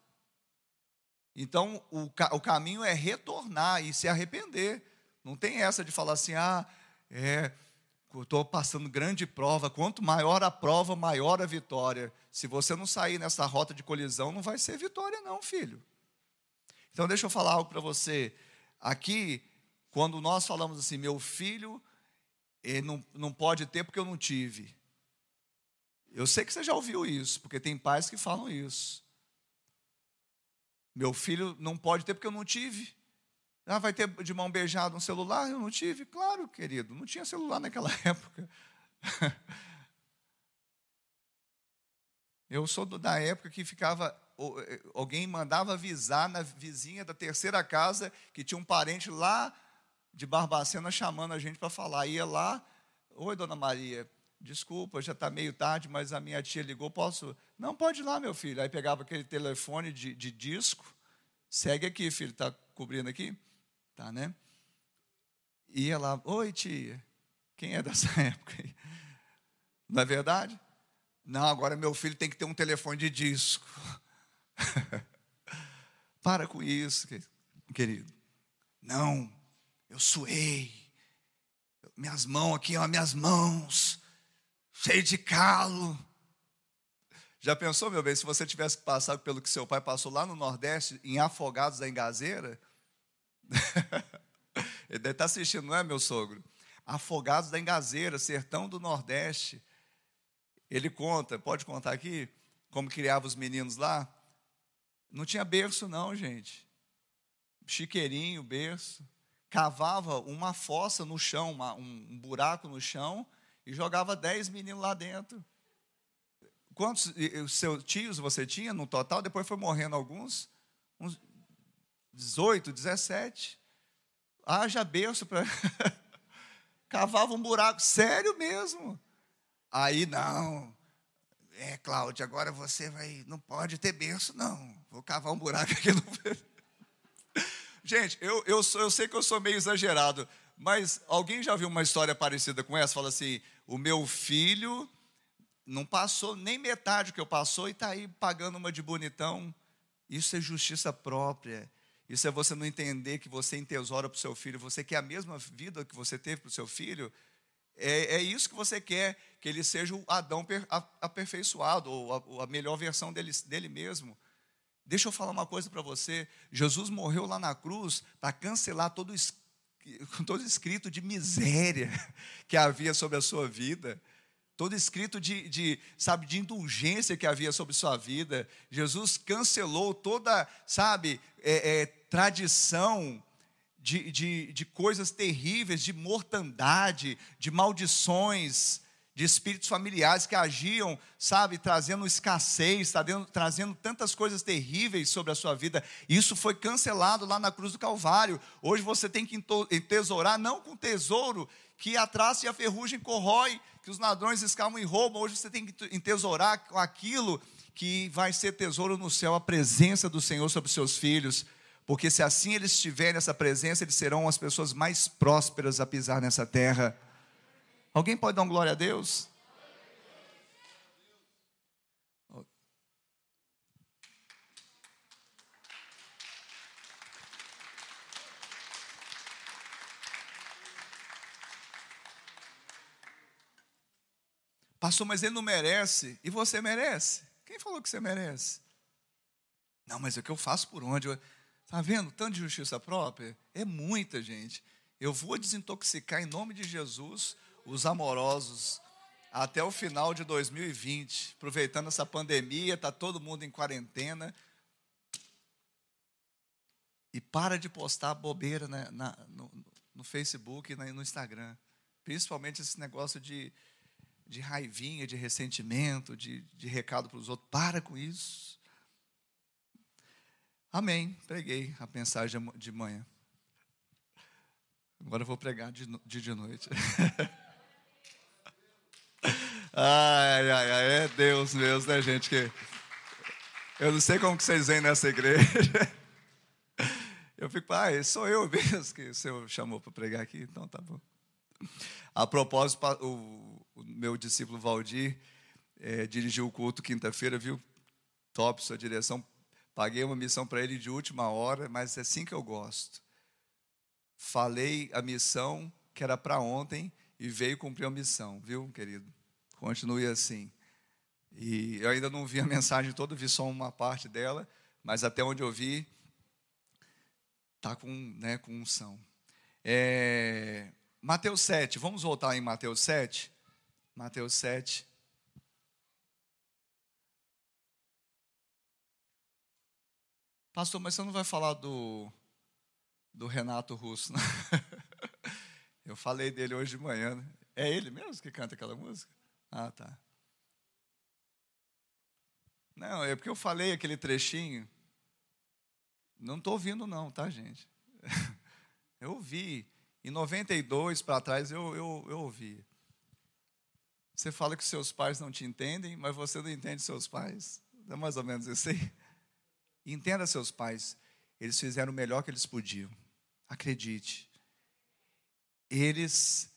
Então, o, o caminho é retornar e se arrepender. Não tem essa de falar assim, ah, é, estou passando grande prova. Quanto maior a prova, maior a vitória. Se você não sair nessa rota de colisão, não vai ser vitória, não, filho. Então, deixa eu falar algo para você. Aqui, quando nós falamos assim, meu filho ele não, não pode ter porque eu não tive. Eu sei que você já ouviu isso, porque tem pais que falam isso. Meu filho não pode ter porque eu não tive. Ah, vai ter de mão beijada um celular? Eu não tive. Claro, querido, não tinha celular naquela [laughs] época. Eu sou da época que ficava eh, alguém mandava avisar na vizinha da terceira casa que tinha um parente lá de Barbacena chamando a gente para falar. Ia lá, oi, dona Maria, desculpa, já está meio tarde, mas a minha tia ligou, posso? Não, pode ir lá, meu filho. Aí pegava aquele telefone de, de disco, segue aqui, filho, está cobrindo aqui? Tá, né? Ia lá, oi, tia, quem é dessa [laughs] época aí? Não é verdade? Não, agora meu filho tem que ter um telefone de disco. [laughs] Para com isso, querido. Não, eu suei. Minhas mãos aqui, ó, minhas mãos, cheio de calo. Já pensou, meu bem, se você tivesse passado pelo que seu pai passou lá no Nordeste, em Afogados da Engazeira? [laughs] Ele deve estar assistindo, não é, meu sogro? Afogados da Engazeira, sertão do Nordeste. Ele conta, pode contar aqui, como criava os meninos lá? Não tinha berço, não, gente. Chiqueirinho, berço. Cavava uma fossa no chão, uma, um, buraco no chão, e jogava dez meninos lá dentro. quantos seus tios você tinha no total? Depois foi morrendo alguns, uns 18, 17. Haja berço para. [laughs] Cavava um buraco, sério mesmo. Aí, não. É, Cláudia, agora você vai. Não pode ter berço, não. Vou cavar um buraco aqui no. Gente, eu, eu, sou, eu sei que eu sou meio exagerado, mas alguém já viu uma história parecida com essa? Fala assim: o meu filho não passou nem metade do que eu passou e está aí pagando uma de bonitão. Isso é justiça própria. Isso é você não entender que você entesoura para o seu filho, você quer a mesma vida que você teve para o seu filho. É, é, isso que você quer, que ele seja o Adão aperfeiçoado, ou a, a melhor versão dele, dele mesmo. Deixa eu falar uma coisa para você. Jesus morreu lá na cruz para cancelar todo, todo escrito de miséria [laughs] que havia sobre a sua vida todo escrito de, de, sabe, de indulgência que havia sobre sua vida. Jesus cancelou toda, sabe, é, é, tradição de, de, de coisas terríveis, de mortandade, de maldições, de espíritos familiares que agiam, sabe, trazendo escassez, trazendo, trazendo tantas coisas terríveis sobre a sua vida. Isso foi cancelado lá na cruz do Calvário. Hoje você tem que entesourar, não com tesouro que a traça e a ferrugem corrói, que os ladrões escamam e roubam. Hoje você tem que entesourar com aquilo que vai ser tesouro no céu, a presença do Senhor sobre seus filhos. Porque se assim eles estiverem nessa presença, eles serão as pessoas mais prósperas a pisar nessa terra. Alguém pode dar uma glória a Deus? Pastor, mas ele não merece. E você merece? Quem falou que você merece? Não, mas é o que eu faço por onde? Está vendo? Tanto de justiça própria? É muita gente. Eu vou desintoxicar em nome de Jesus os amorosos até o final de 2020, aproveitando essa pandemia, está todo mundo em quarentena. E para de postar bobeira né, na, no, no, Facebook e no Instagram. Principalmente esse negócio de de raivinha, de ressentimento, de, de recado para os outros. Para com isso. Amém. Preguei a mensagem de manhã. Agora eu vou pregar de, de, de noite. [laughs] ai, ai, ai, é Deus mesmo, né, gente? Que eu não sei como que vocês vêm nessa igreja. Eu fico, pai, sou eu mesmo que o Senhor chamou para pregar aqui, então tá bom. A propósito, o, meu discípulo Valdir é, dirigiu o culto quinta-feira, viu? Top sua direção. Paguei uma missão para ele de última hora, mas é assim que eu gosto. Falei a missão que era para ontem e veio cumprir a missão, viu, querido? Continue assim. E eu ainda não vi a mensagem toda, vi só uma parte dela, mas até onde eu vi, está com, né, com unção. É, Mateus 7, vamos voltar em Mateus 7. Mateus 7. Pastor, mas você não vai falar do, do Renato Russo, não? [laughs] Eu falei dele hoje de manhã. Né? É ele mesmo que canta aquela música? Ah, tá. Não, é porque eu falei aquele trechinho. Não estou ouvindo, não, tá, gente? [laughs] Eu ouvi. Em 92 para trás eu, eu, eu ouvi. Você fala que seus pais não te entendem, mas você não entende seus pais. É mais ou menos isso aí. Entenda seus pais. Eles fizeram o melhor que eles podiam. Acredite. Eles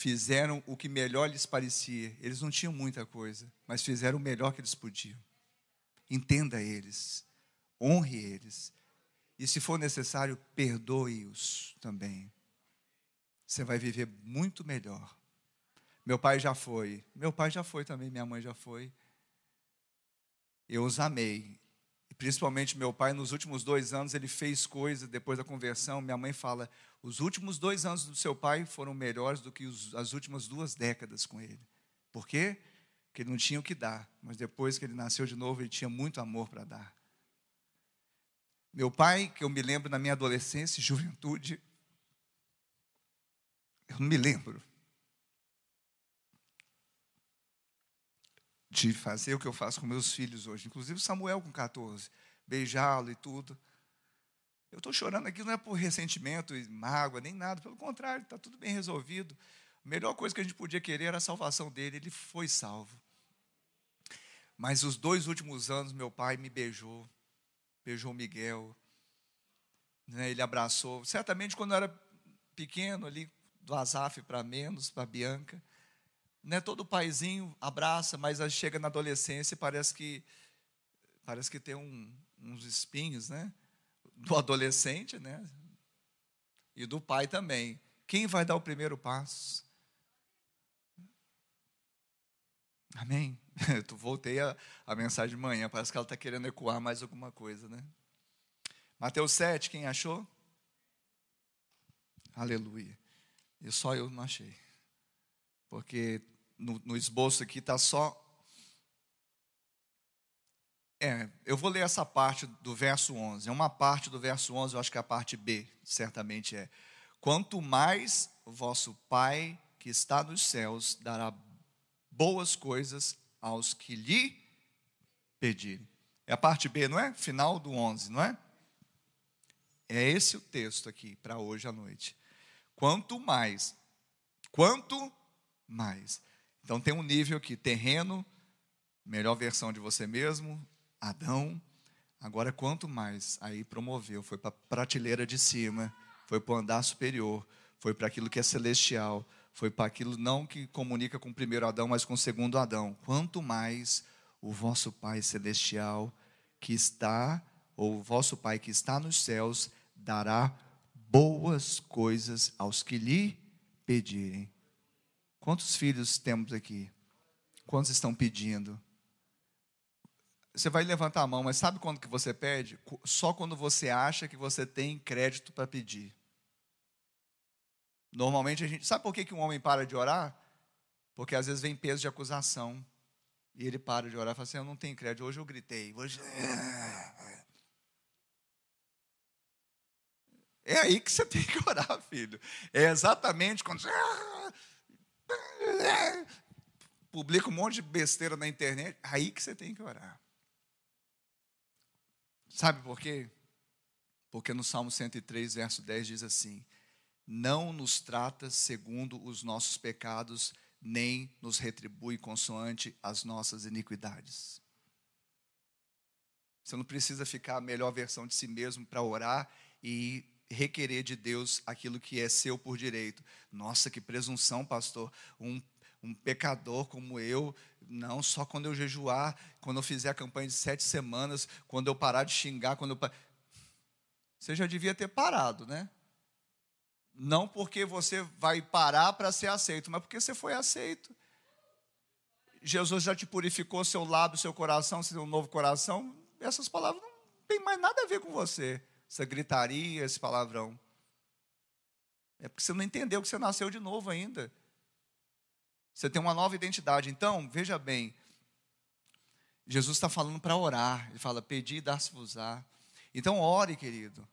fizeram o que melhor lhes parecia. Eles não tinham muita coisa, mas fizeram o melhor que eles podiam. Entenda eles. Honre eles. E se for necessário, perdoe-os também você vai viver muito melhor. Meu pai já foi, meu pai já foi também, minha mãe já foi. Eu os amei. Principalmente meu pai, nos últimos dois anos, ele fez coisas depois da conversão. Minha mãe fala: os últimos dois anos do seu pai foram melhores do que os, as últimas duas décadas com ele. Por quê? Porque ele não tinha o que dar, mas depois que ele nasceu de novo, ele tinha muito amor para dar. Meu pai, que eu me lembro na minha adolescência e juventude, eu não me lembro. De fazer o que eu faço com meus filhos hoje, inclusive Samuel com 14, beijá-lo e tudo. Eu estou chorando aqui não é por ressentimento e mágoa, nem nada, pelo contrário, está tudo bem resolvido. A melhor coisa que a gente podia querer era a salvação dele, ele foi salvo. Mas os dois últimos anos, meu pai me beijou, beijou Miguel, né, ele abraçou. Certamente, quando eu era pequeno, ali, do Azaf para menos, para Bianca, né, todo paizinho abraça, mas chega na adolescência e parece que, parece que tem um, uns espinhos, né? Do adolescente, né? E do pai também. Quem vai dar o primeiro passo? Amém? [laughs] Eu voltei a, a mensagem de manhã, parece que ela está querendo ecoar mais alguma coisa, né? Mateus 7, quem achou? Aleluia. E só eu não achei. Porque no, no esboço aqui está só. É, eu vou ler essa parte do verso 11. É uma parte do verso 11, eu acho que é a parte B, certamente é. Quanto mais vosso Pai que está nos céus dará boas coisas aos que lhe pedirem. É a parte B, não é? Final do 11, não é? É esse o texto aqui para hoje à noite. Quanto mais, quanto mais. Então tem um nível aqui: terreno, melhor versão de você mesmo, Adão. Agora, quanto mais, aí promoveu, foi para a prateleira de cima, foi para o andar superior, foi para aquilo que é celestial, foi para aquilo não que comunica com o primeiro Adão, mas com o segundo Adão. Quanto mais o vosso Pai celestial que está, ou o vosso Pai que está nos céus, dará boas coisas aos que lhe pedirem. Quantos filhos temos aqui? Quantos estão pedindo? Você vai levantar a mão, mas sabe quando que você pede? Só quando você acha que você tem crédito para pedir. Normalmente a gente. Sabe por que, que um homem para de orar? Porque às vezes vem peso de acusação. E ele para de orar e fala assim: Eu não tenho crédito. Hoje eu gritei. Hoje... [laughs] É aí que você tem que orar, filho. É exatamente quando. [laughs] Publica um monte de besteira na internet. Aí que você tem que orar. Sabe por quê? Porque no Salmo 103, verso 10 diz assim: não nos trata segundo os nossos pecados, nem nos retribui consoante as nossas iniquidades. Você não precisa ficar a melhor versão de si mesmo para orar e requerer de Deus aquilo que é seu por direito. Nossa, que presunção, pastor. Um, um pecador como eu, não só quando eu jejuar, quando eu fizer a campanha de sete semanas, quando eu parar de xingar, quando eu. Você já devia ter parado, né? Não porque você vai parar para ser aceito, mas porque você foi aceito. Jesus já te purificou seu lábio, seu coração, seu novo coração. Essas palavras não têm mais nada a ver com você. Essa gritaria, esse palavrão. É porque você não entendeu que você nasceu de novo ainda. Você tem uma nova identidade. Então, veja bem. Jesus está falando para orar. Ele fala: Pedi e dar-se-vos-á. Então, ore, querido.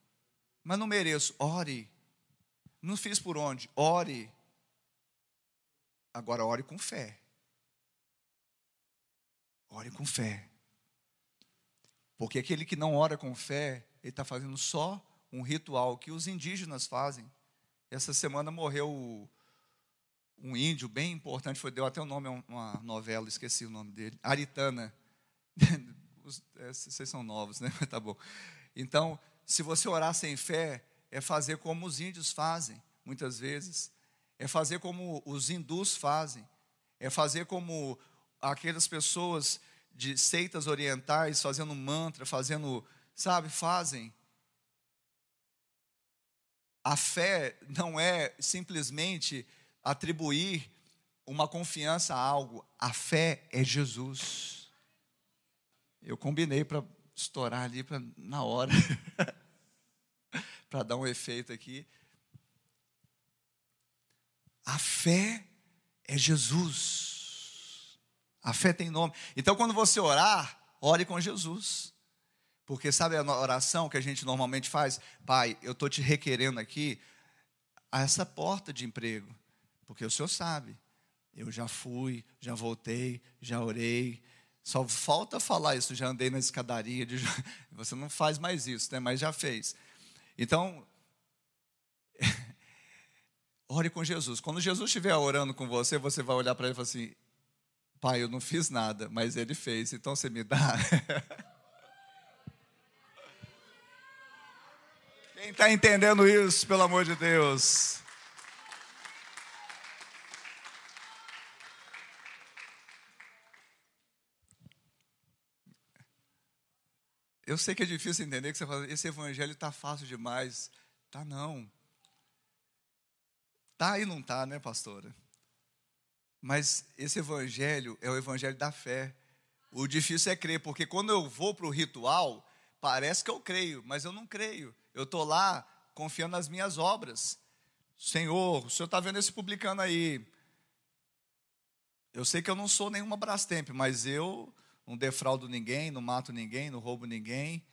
Mas não mereço. Ore. Não fiz por onde? Ore. Agora ore com fé. Ore com fé. Porque aquele que não ora com fé, ele está fazendo só um ritual que os indígenas fazem. Essa semana morreu um índio bem importante, foi deu até o nome a uma novela, esqueci o nome dele, Aritana. [laughs] É, vocês são novos, né? [laughs] Tá bom. Então, se você orar sem fé, é fazer como os índios fazem, muitas vezes, é fazer como os hindus fazem, é fazer como aquelas pessoas de seitas orientais fazendo mantra, fazendo, sabe, fazem. A fé não é simplesmente atribuir uma confiança a algo, a fé é Jesus. Eu combinei para estourar ali pra, na hora. [laughs] para dar um efeito aqui. A fé é Jesus. A fé tem nome. Então, quando você orar, ore com Jesus. Porque sabe a oração que a gente normalmente faz? Pai, eu estou te requerendo aqui a essa porta de emprego. Porque o Senhor sabe. Eu já fui, já voltei, já orei. Só falta falar isso, já andei na escadaria. De... [laughs] Você não faz mais isso, né? mas já fez. Então, [laughs] ore com Jesus. Quando Jesus estiver orando com você, você vai olhar para ele e falar assim: Pai, eu não fiz nada, mas ele fez, então você me dá. [laughs] Quem está entendendo isso, pelo amor de Deus? Eu sei que é difícil entender que você fala, esse evangelho está fácil demais. Tá não. Tá e não tá, né, pastora? Mas esse evangelho é o evangelho da fé. O difícil é crer, porque quando eu vou para o ritual, parece que eu creio, mas eu não creio. Eu estou lá confiando nas minhas obras. Senhor, o senhor está vendo esse publicano aí. Eu sei que eu não sou nenhuma Brastemp, mas eu não defraudo ninguém, não mato ninguém, não roubo ninguém.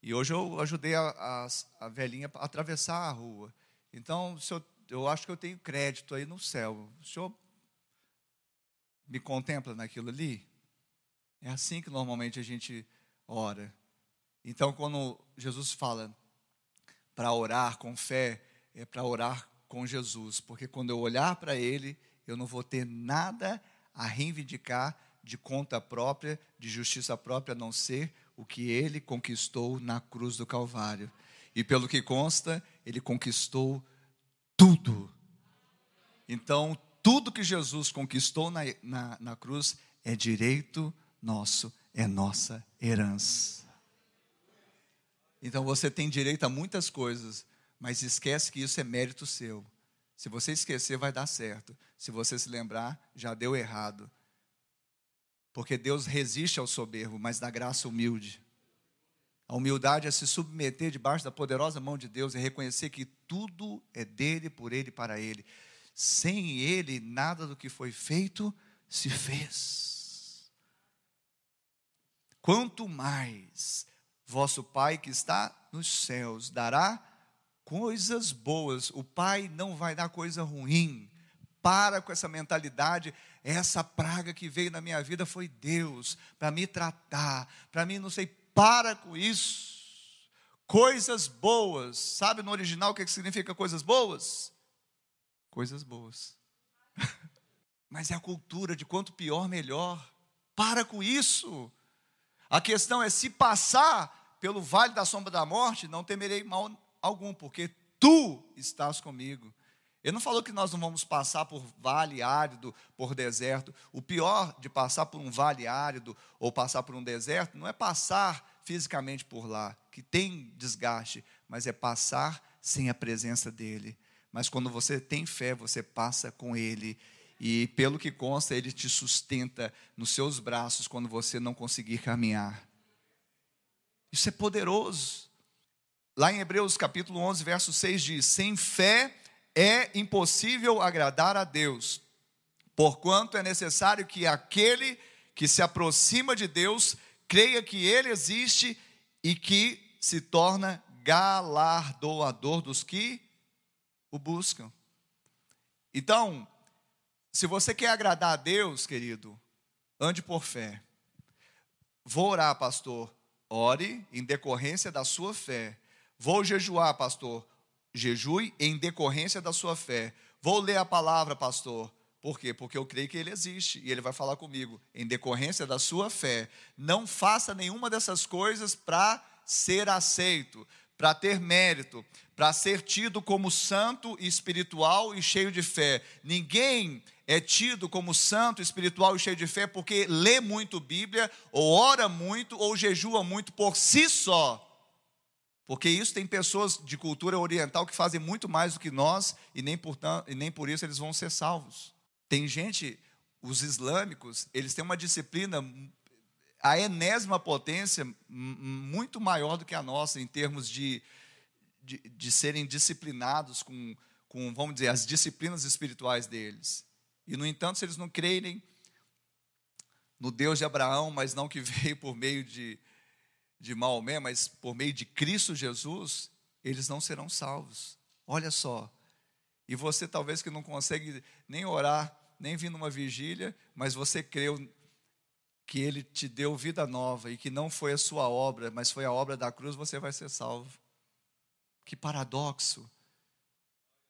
E hoje eu ajudei a, a, a velhinha a atravessar a rua. Então, eu, eu acho que eu tenho crédito aí no céu. O senhor me contempla naquilo ali? É assim que normalmente a gente ora. Então, quando Jesus fala para orar com fé, é para orar com Jesus, porque quando eu olhar para Ele, eu não vou ter nada a reivindicar de conta própria, de justiça própria, a não ser o que ele conquistou na cruz do Calvário. E pelo que consta, ele conquistou tudo. Então, tudo que Jesus conquistou na, na, na cruz é direito nosso, é nossa herança. Então você tem direito a muitas coisas, mas esquece que isso é mérito seu. Se você esquecer, vai dar certo. Se você se lembrar, já deu errado. Porque Deus resiste ao soberbo, mas dá graça humilde. A humildade é se submeter debaixo da poderosa mão de Deus e reconhecer que tudo é dele, por ele e para ele. Sem ele, nada do que foi feito se fez. Quanto mais vosso Pai que está nos céus dará coisas boas, o Pai não vai dar coisa ruim. Para com essa mentalidade essa praga que veio na minha vida foi Deus para me tratar, para mim não sei, para com isso. Coisas boas, sabe no original o que significa coisas boas? Coisas boas. [laughs] Mas é a cultura de quanto pior, melhor. Para com isso. A questão é: se passar pelo vale da sombra da morte, não temerei mal algum, porque tu estás comigo. Ele não falou que nós não vamos passar por vale árido, por deserto. O pior de passar por um vale árido ou passar por um deserto não é passar fisicamente por lá, que tem desgaste, mas é passar sem a presença dele. Mas quando você tem fé, você passa com ele. E pelo que consta, ele te sustenta nos seus braços quando você não conseguir caminhar. Isso é poderoso. Lá em Hebreus capítulo 11, verso 6 diz: Sem fé é impossível agradar a Deus, porquanto é necessário que aquele que se aproxima de Deus creia que Ele existe e que se torna galardoador dos que o buscam. Então, se você quer agradar a Deus, querido, ande por fé. Vou orar, pastor. Ore em decorrência da sua fé. Vou jejuar, pastor jejue em decorrência da sua fé. Vou ler a palavra, pastor. Por quê? Porque eu creio que ele existe e ele vai falar comigo em decorrência da sua fé. Não faça nenhuma dessas coisas para ser aceito, para ter mérito, para ser tido como santo espiritual e cheio de fé. Ninguém é tido como santo, espiritual e cheio de fé porque lê muito Bíblia, ou ora muito, ou jejua muito por si só. Porque isso tem pessoas de cultura oriental que fazem muito mais do que nós e nem por, e nem por isso eles vão ser salvos. Tem gente, os islâmicos, eles têm uma disciplina, a enésima potência, muito maior do que a nossa, em termos de, de, de serem disciplinados com, com, vamos dizer, as disciplinas espirituais deles. E, no entanto, se eles não crerem no Deus de Abraão, mas não que [laughs] veio por meio de, de Maomé, mas por meio de Cristo Jesus, eles não serão salvos. Olha só. E você talvez que não consegue nem orar nem vim numa vigília, mas você creu que ele te deu vida nova e que não foi a sua obra, mas foi a obra da cruz, você vai ser salvo. Que paradoxo.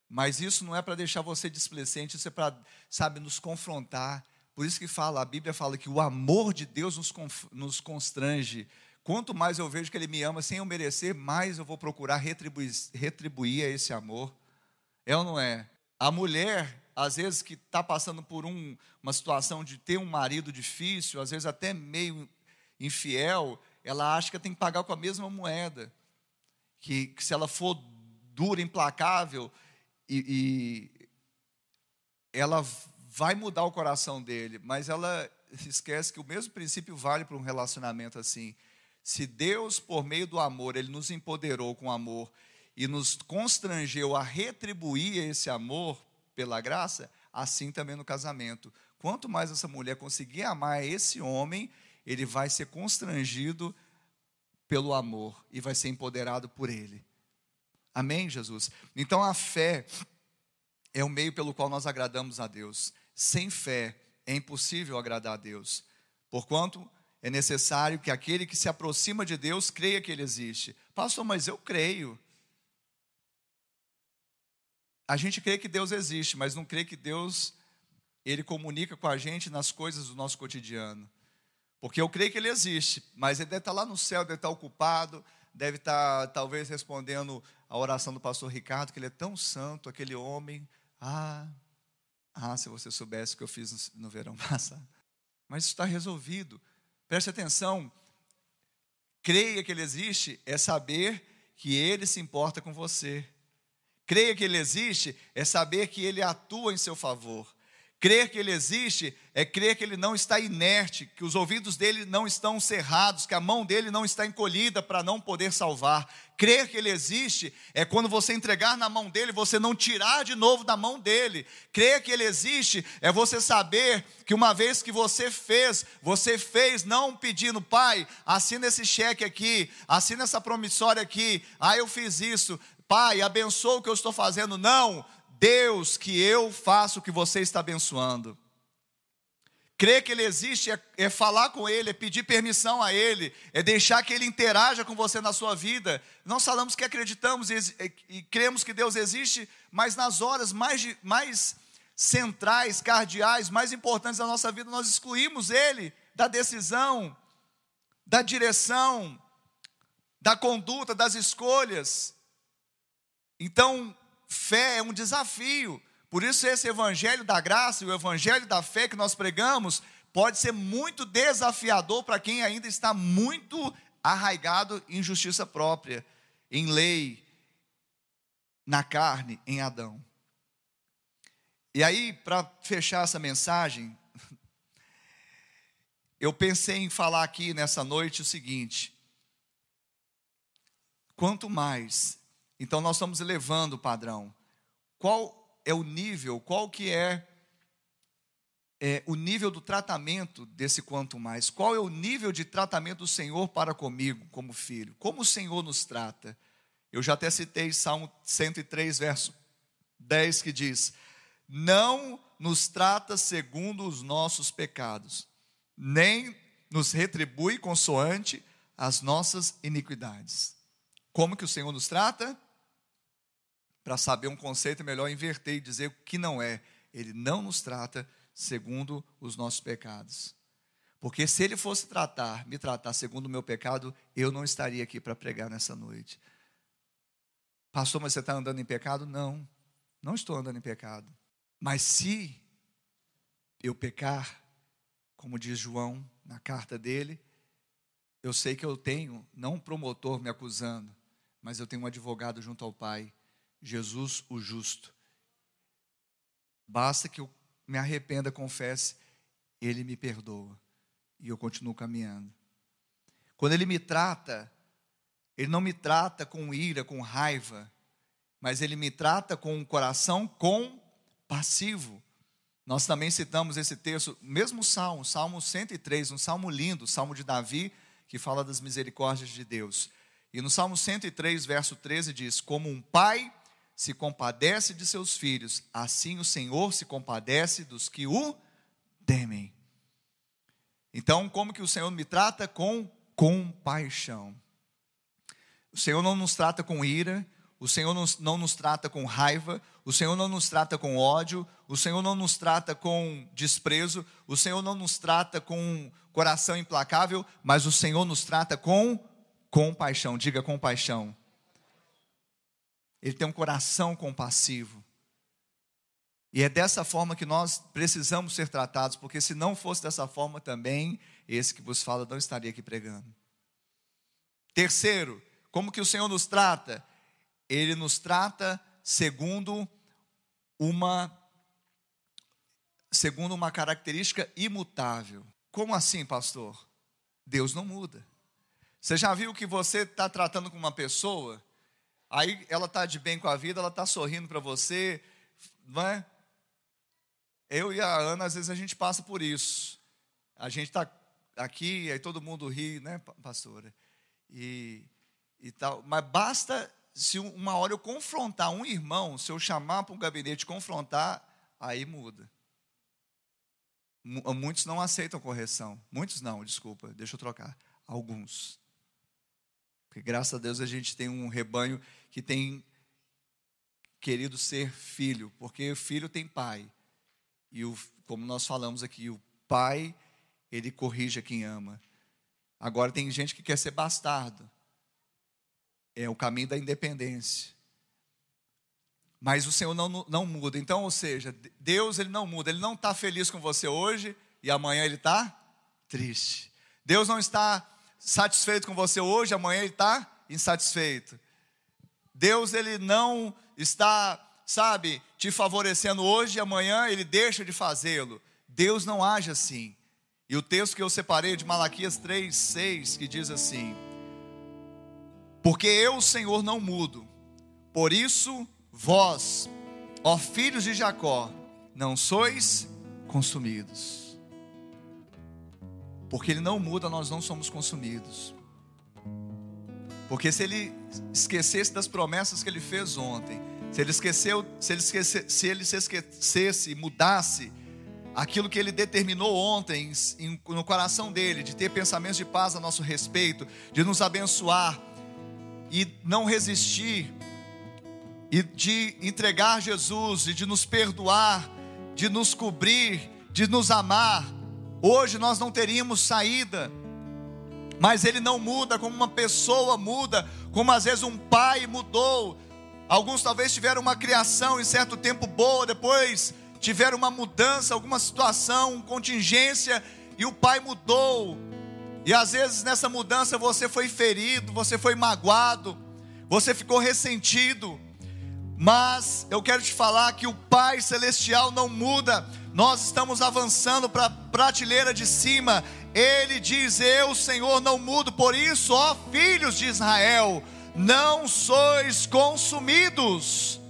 Mas isso não é para deixar você displicente, isso é para, sabe, nos confrontar. Por isso que fala, a Bíblia fala que o amor de Deus nos, nos constrange. Quanto mais eu vejo que Ele me ama sem eu merecer, mais eu vou procurar retribuir, retribuir a esse amor. É ou não é? A mulher, às vezes, que está passando por um, uma situação de ter um marido difícil, às vezes até meio infiel, ela acha que tem que pagar com a mesma moeda. Que, que se ela for dura, implacável, e, e ela vai mudar o coração dele, mas ela esquece que o mesmo princípio vale para um relacionamento assim. Se Deus, por meio do amor, ele nos empoderou com amor e nos constrangeu a retribuir esse amor pela graça, assim também no casamento. Quanto mais essa mulher conseguir amar esse homem, ele vai ser constrangido pelo amor e vai ser empoderado por ele. Amém, Jesus? Então a fé é o meio pelo qual nós agradamos a Deus. Sem fé é impossível agradar a Deus. Porquanto é necessário que aquele que se aproxima de Deus creia que ele existe. Pastor, mas eu creio. A gente crê que Deus existe, mas não crê que Deus ele comunica com a gente nas coisas do nosso cotidiano. Porque eu creio que ele existe, mas ele deve estar lá no céu, deve estar ocupado, deve estar talvez respondendo a oração do pastor Ricardo, que ele é tão santo, aquele homem. Ah, ah, se você soubesse o que eu fiz no, verão [laughs] passado. Mas isso está resolvido. Preste atenção. Creia que ele existe é saber que ele se importa com você. Creia que ele existe é saber que ele atua em seu favor. Crer que Ele existe é crer que Ele não está inerte, que os ouvidos dele não estão cerrados, que a mão dele não está encolhida para não poder salvar. Crer que Ele existe é quando você entregar na mão dele, você não tirar de novo da mão dele. Crer que Ele existe é você saber que uma vez que você fez, você fez não pedindo, Pai, assina esse cheque aqui, assina essa promissória aqui, ah, eu fiz isso, Pai, abençoa o que eu estou fazendo. Não, Deus que eu faço o que você está abençoando. Crer que Ele existe é, é, falar com Ele, é pedir permissão a Ele, é deixar que Ele interaja com você na sua vida. Nós falamos que acreditamos e, e, e cremos que Deus existe, mas nas horas mais, mais centrais, cardeais, mais importantes da nossa vida, nós excluímos Ele da decisão, da direção, da conduta, das escolhas. Então, Fé é um desafio. Por isso, esse evangelho da graça e o evangelho da fé que nós pregamos pode ser muito desafiador para quem ainda está muito arraigado em justiça própria, em lei, na carne, em Adão. E aí, para fechar essa mensagem, [laughs] eu pensei em falar aqui nessa noite o seguinte: quanto mais então nós estamos elevando o padrão. Qual é o nível, qual que é, é, o nível do tratamento desse quanto mais? Qual é o nível de tratamento do Senhor para comigo, como filho? Como o Senhor nos trata? Eu já até citei Salmo 103, verso 10, que diz: Não nos trata segundo os nossos pecados, nem nos retribui consoante as nossas iniquidades. Como que o Senhor nos trata? Para saber um conceito, é melhor inverter e dizer o que não é. Ele não nos trata segundo os nossos pecados. Porque se ele fosse tratar, me tratar segundo o meu pecado, eu não estaria aqui para pregar nessa noite. Pastor, mas você está andando em pecado? Não, não estou andando em pecado. Mas se eu pecar, como diz João na carta dele, eu sei que eu tenho, não um promotor me acusando, mas eu tenho um advogado junto ao Pai, Jesus o justo. Basta que eu me arrependa, confesse, ele me perdoa e eu continuo caminhando. Quando ele me trata, ele não me trata com ira, com raiva, mas ele me trata com um coração compassivo. Nós também citamos esse texto, mesmo salmo, Salmo 103, um salmo lindo, salmo de Davi, que fala das misericórdias de Deus. E no Salmo 103, verso 13 diz: Como um pai se compadece de seus filhos, assim o Senhor se compadece dos que o temem. Então, como que o Senhor me trata? Com compaixão. O Senhor não nos trata com ira, o Senhor não nos trata com raiva, o Senhor não nos trata com ódio, o Senhor não nos trata com desprezo, o Senhor não nos trata com coração implacável, mas o Senhor nos trata com compaixão. Diga compaixão. Ele tem um coração compassivo. E é dessa forma que nós precisamos ser tratados, porque se não fosse dessa forma também, esse que vos fala não estaria aqui pregando. Terceiro, como que o Senhor nos trata? Ele nos trata segundo uma segundo uma característica imutável. Como assim, pastor? Deus não muda. Você já viu que você está tratando com uma pessoa Aí ela está de bem com a vida, ela está sorrindo para você, não é? Eu e a Ana, às vezes a gente passa por isso. A gente está aqui, aí todo mundo ri, né, pastora? E, e tal. Mas basta se uma hora eu confrontar um irmão, se eu chamar para um gabinete confrontar, aí muda. Muitos não aceitam correção. Muitos não, desculpa, deixa eu trocar. Alguns. Porque graças a Deus a gente tem um rebanho que tem querido ser filho, porque o filho tem pai. E o, como nós falamos aqui, o pai, ele corrige a quem ama. Agora tem gente que quer ser bastardo. É o caminho da independência. Mas o Senhor não, não muda. Então, ou seja, Deus ele não muda. Ele não está feliz com você hoje e amanhã ele está triste. Deus não está satisfeito com você hoje, amanhã ele está insatisfeito. Deus ele não está, sabe, te favorecendo hoje e amanhã ele deixa de fazê-lo. Deus não age assim. E o texto que eu separei de Malaquias 3, 6, que diz assim: Porque eu, Senhor, não mudo, por isso vós, ó filhos de Jacó, não sois consumidos. Porque ele não muda, nós não somos consumidos. Porque se ele esquecesse das promessas que ele fez ontem, se ele esqueceu, se ele, esquece, se, ele se esquecesse, mudasse aquilo que ele determinou ontem no coração dele, de ter pensamentos de paz a nosso respeito, de nos abençoar e não resistir, e de entregar Jesus, e de nos perdoar, de nos cobrir, de nos amar, hoje nós não teríamos saída mas ele não muda como uma pessoa muda, como às vezes um pai mudou. Alguns talvez tiveram uma criação em certo tempo boa, depois tiveram uma mudança, alguma situação, contingência, e o pai mudou. E às vezes nessa mudança você foi ferido, você foi magoado, você ficou ressentido. Mas eu quero te falar que o Pai Celestial não muda. Nós estamos avançando para a prateleira de cima ele diz: Eu, Senhor, não mudo, por isso, ó filhos de Israel, não sois consumidos.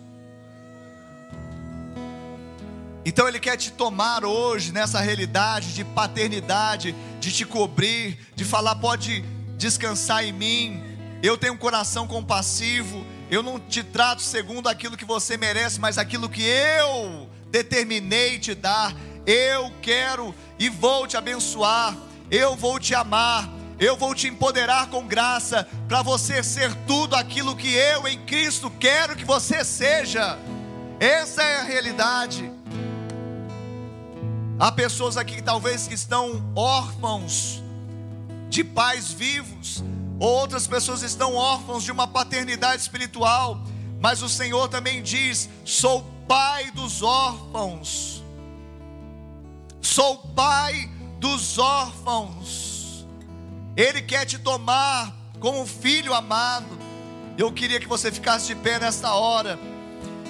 Então Ele quer te tomar hoje nessa realidade de paternidade, de te cobrir, de falar: pode descansar em mim. Eu tenho um coração compassivo. Eu não te trato segundo aquilo que você merece, mas aquilo que eu determinei te dar. Eu quero e vou te abençoar eu vou te amar, eu vou te empoderar com graça para você ser tudo aquilo que eu em Cristo quero que você seja. Essa é a realidade. Há pessoas aqui que talvez que estão órfãos de pais vivos, ou outras pessoas estão órfãos de uma paternidade espiritual, mas o Senhor também diz: "Sou pai dos órfãos". Sou pai dos órfãos. Ele quer te tomar como filho amado. Eu queria que você ficasse de pé nesta hora.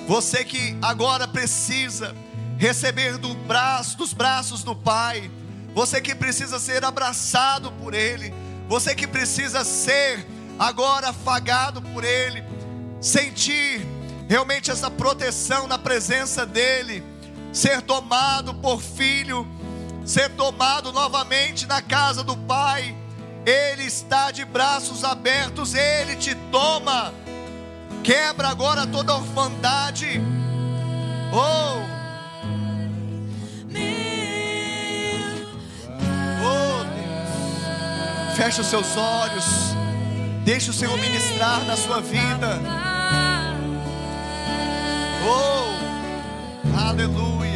Você que agora precisa receber do braço, dos braços do Pai. Você que precisa ser abraçado por Ele. Você que precisa ser agora afagado por Ele. Sentir realmente essa proteção na presença dEle. Ser tomado por filho ser tomado novamente na casa do Pai. Ele está de braços abertos, ele te toma. Quebra agora toda orfandade. Oh. Oh, Deus. Feche os seus olhos. Deixe o Senhor ministrar na sua vida. Oh, aleluia.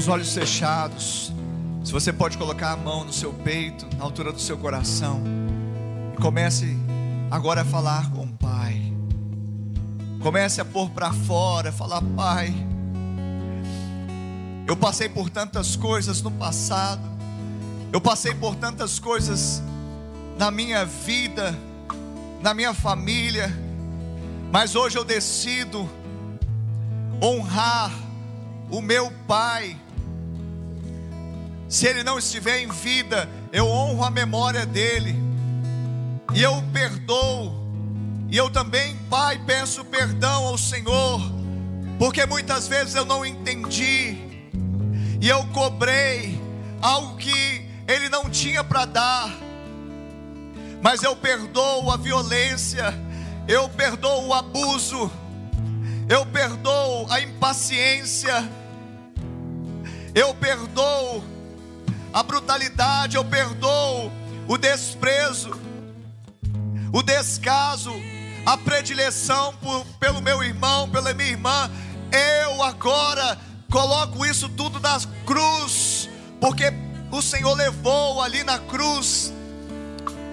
Os olhos fechados, se você pode colocar a mão no seu peito, na altura do seu coração, e comece agora a falar com o Pai. Comece a pôr para fora, falar: Pai, eu passei por tantas coisas no passado, eu passei por tantas coisas na minha vida, na minha família, mas hoje eu decido honrar o meu pai. Se ele não estiver em vida, eu honro a memória dele, e eu perdoo, e eu também, Pai, peço perdão ao Senhor, porque muitas vezes eu não entendi, e eu cobrei algo que ele não tinha para dar, mas eu perdoo a violência, eu perdoo o abuso, eu perdoo a impaciência, eu perdoo a brutalidade, eu perdoo o desprezo, o descaso, a predileção por, pelo meu irmão, pela minha irmã. Eu agora coloco isso tudo na cruz, porque o Senhor levou ali na cruz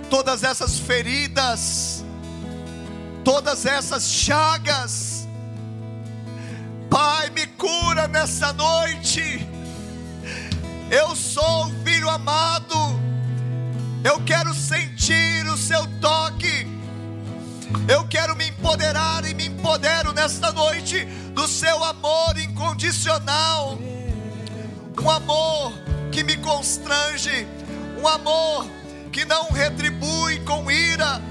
todas essas feridas, todas essas chagas. Pai, me cura nessa noite. Eu sou o filho amado. Eu quero sentir o seu toque. Eu quero me empoderar e me empodero nesta noite do seu amor incondicional. Um amor que me constrange, um amor que não retribui com ira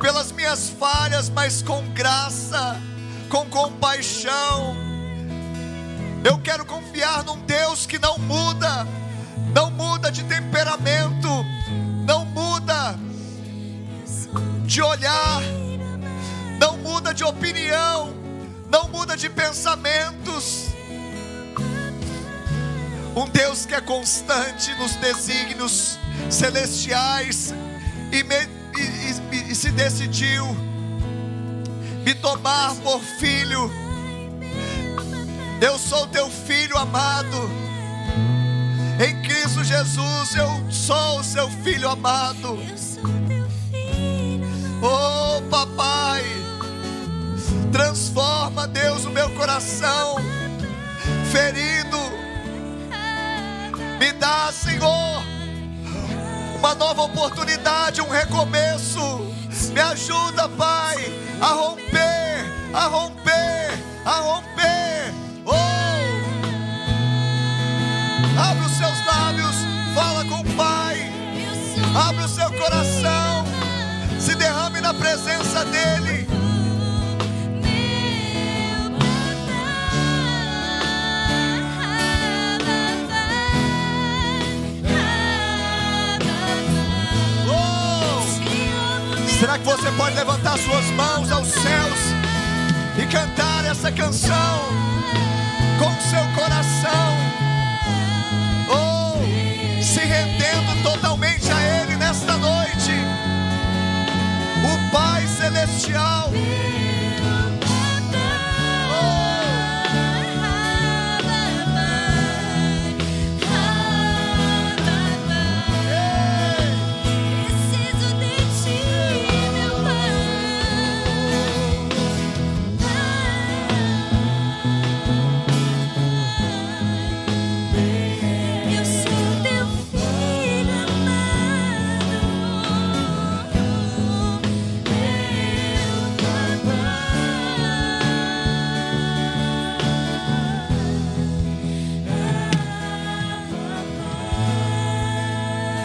pelas minhas falhas, mas com graça, com compaixão. Eu quero confiar num Deus que não muda, não muda de temperamento, não muda de olhar, não muda de opinião, não muda de pensamentos. Um Deus que é constante nos desígnios celestiais e, me, e, e, e se decidiu me tomar por filho. Eu sou teu filho amado. Em Cristo Jesus eu sou o seu filho amado. Oh, papai, transforma, Deus, o meu coração ferido. Me dá, Senhor, uma nova oportunidade, um recomeço. Me ajuda, Pai, a romper, a romper, a romper. Oh! Abre os seus lábios, fala com o Pai. Abre o seu coração, se derrame na presença dEle. Oh! Será que você pode levantar suas mãos aos céus e cantar essa canção com seu coração, oh, se rendendo totalmente a Ele nesta noite. O Pai Celestial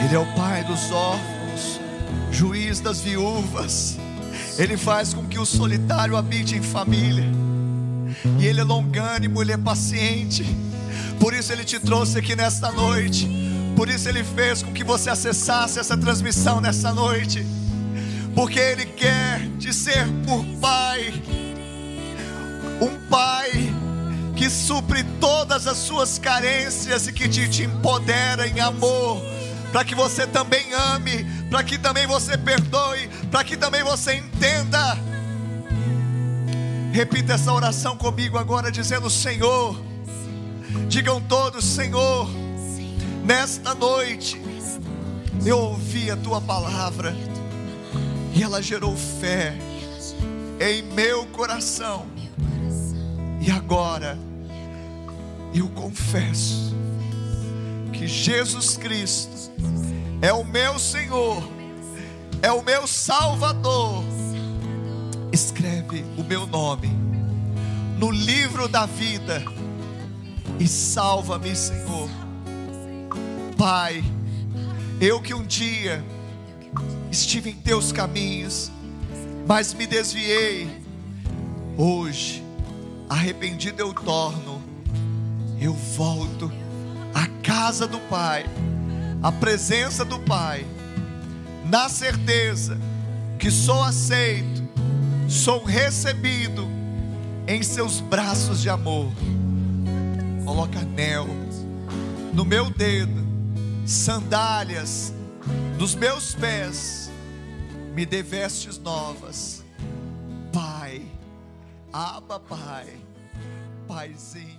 Ele é o pai dos órfãos, juiz das viúvas. Ele faz com que o solitário habite em família. E Ele é longânimo, Ele é paciente. Por isso Ele te trouxe aqui nesta noite. Por isso Ele fez com que você acessasse essa transmissão nessa noite. Porque Ele quer te ser por Pai. Um Pai que supre todas as suas carências e que te, te empodera em amor para que você também ame, para que também você perdoe, para que também você entenda. Repita essa oração comigo agora, dizendo: Senhor, digam todos, Senhor, nesta noite eu ouvi a tua palavra e ela gerou fé em meu coração, e agora eu confesso que Jesus Cristo é o meu Senhor, é o meu Salvador. Escreve o meu nome no livro da vida e salva-me, Senhor. Pai, eu que um dia estive em teus caminhos, mas me desviei, hoje, arrependido eu torno, eu volto a casa do Pai, a presença do Pai, na certeza que sou aceito, sou recebido em seus braços de amor. Coloca anel no meu dedo, sandálias nos meus pés, me dê vestes novas. Pai, aba Pai, Paizinho.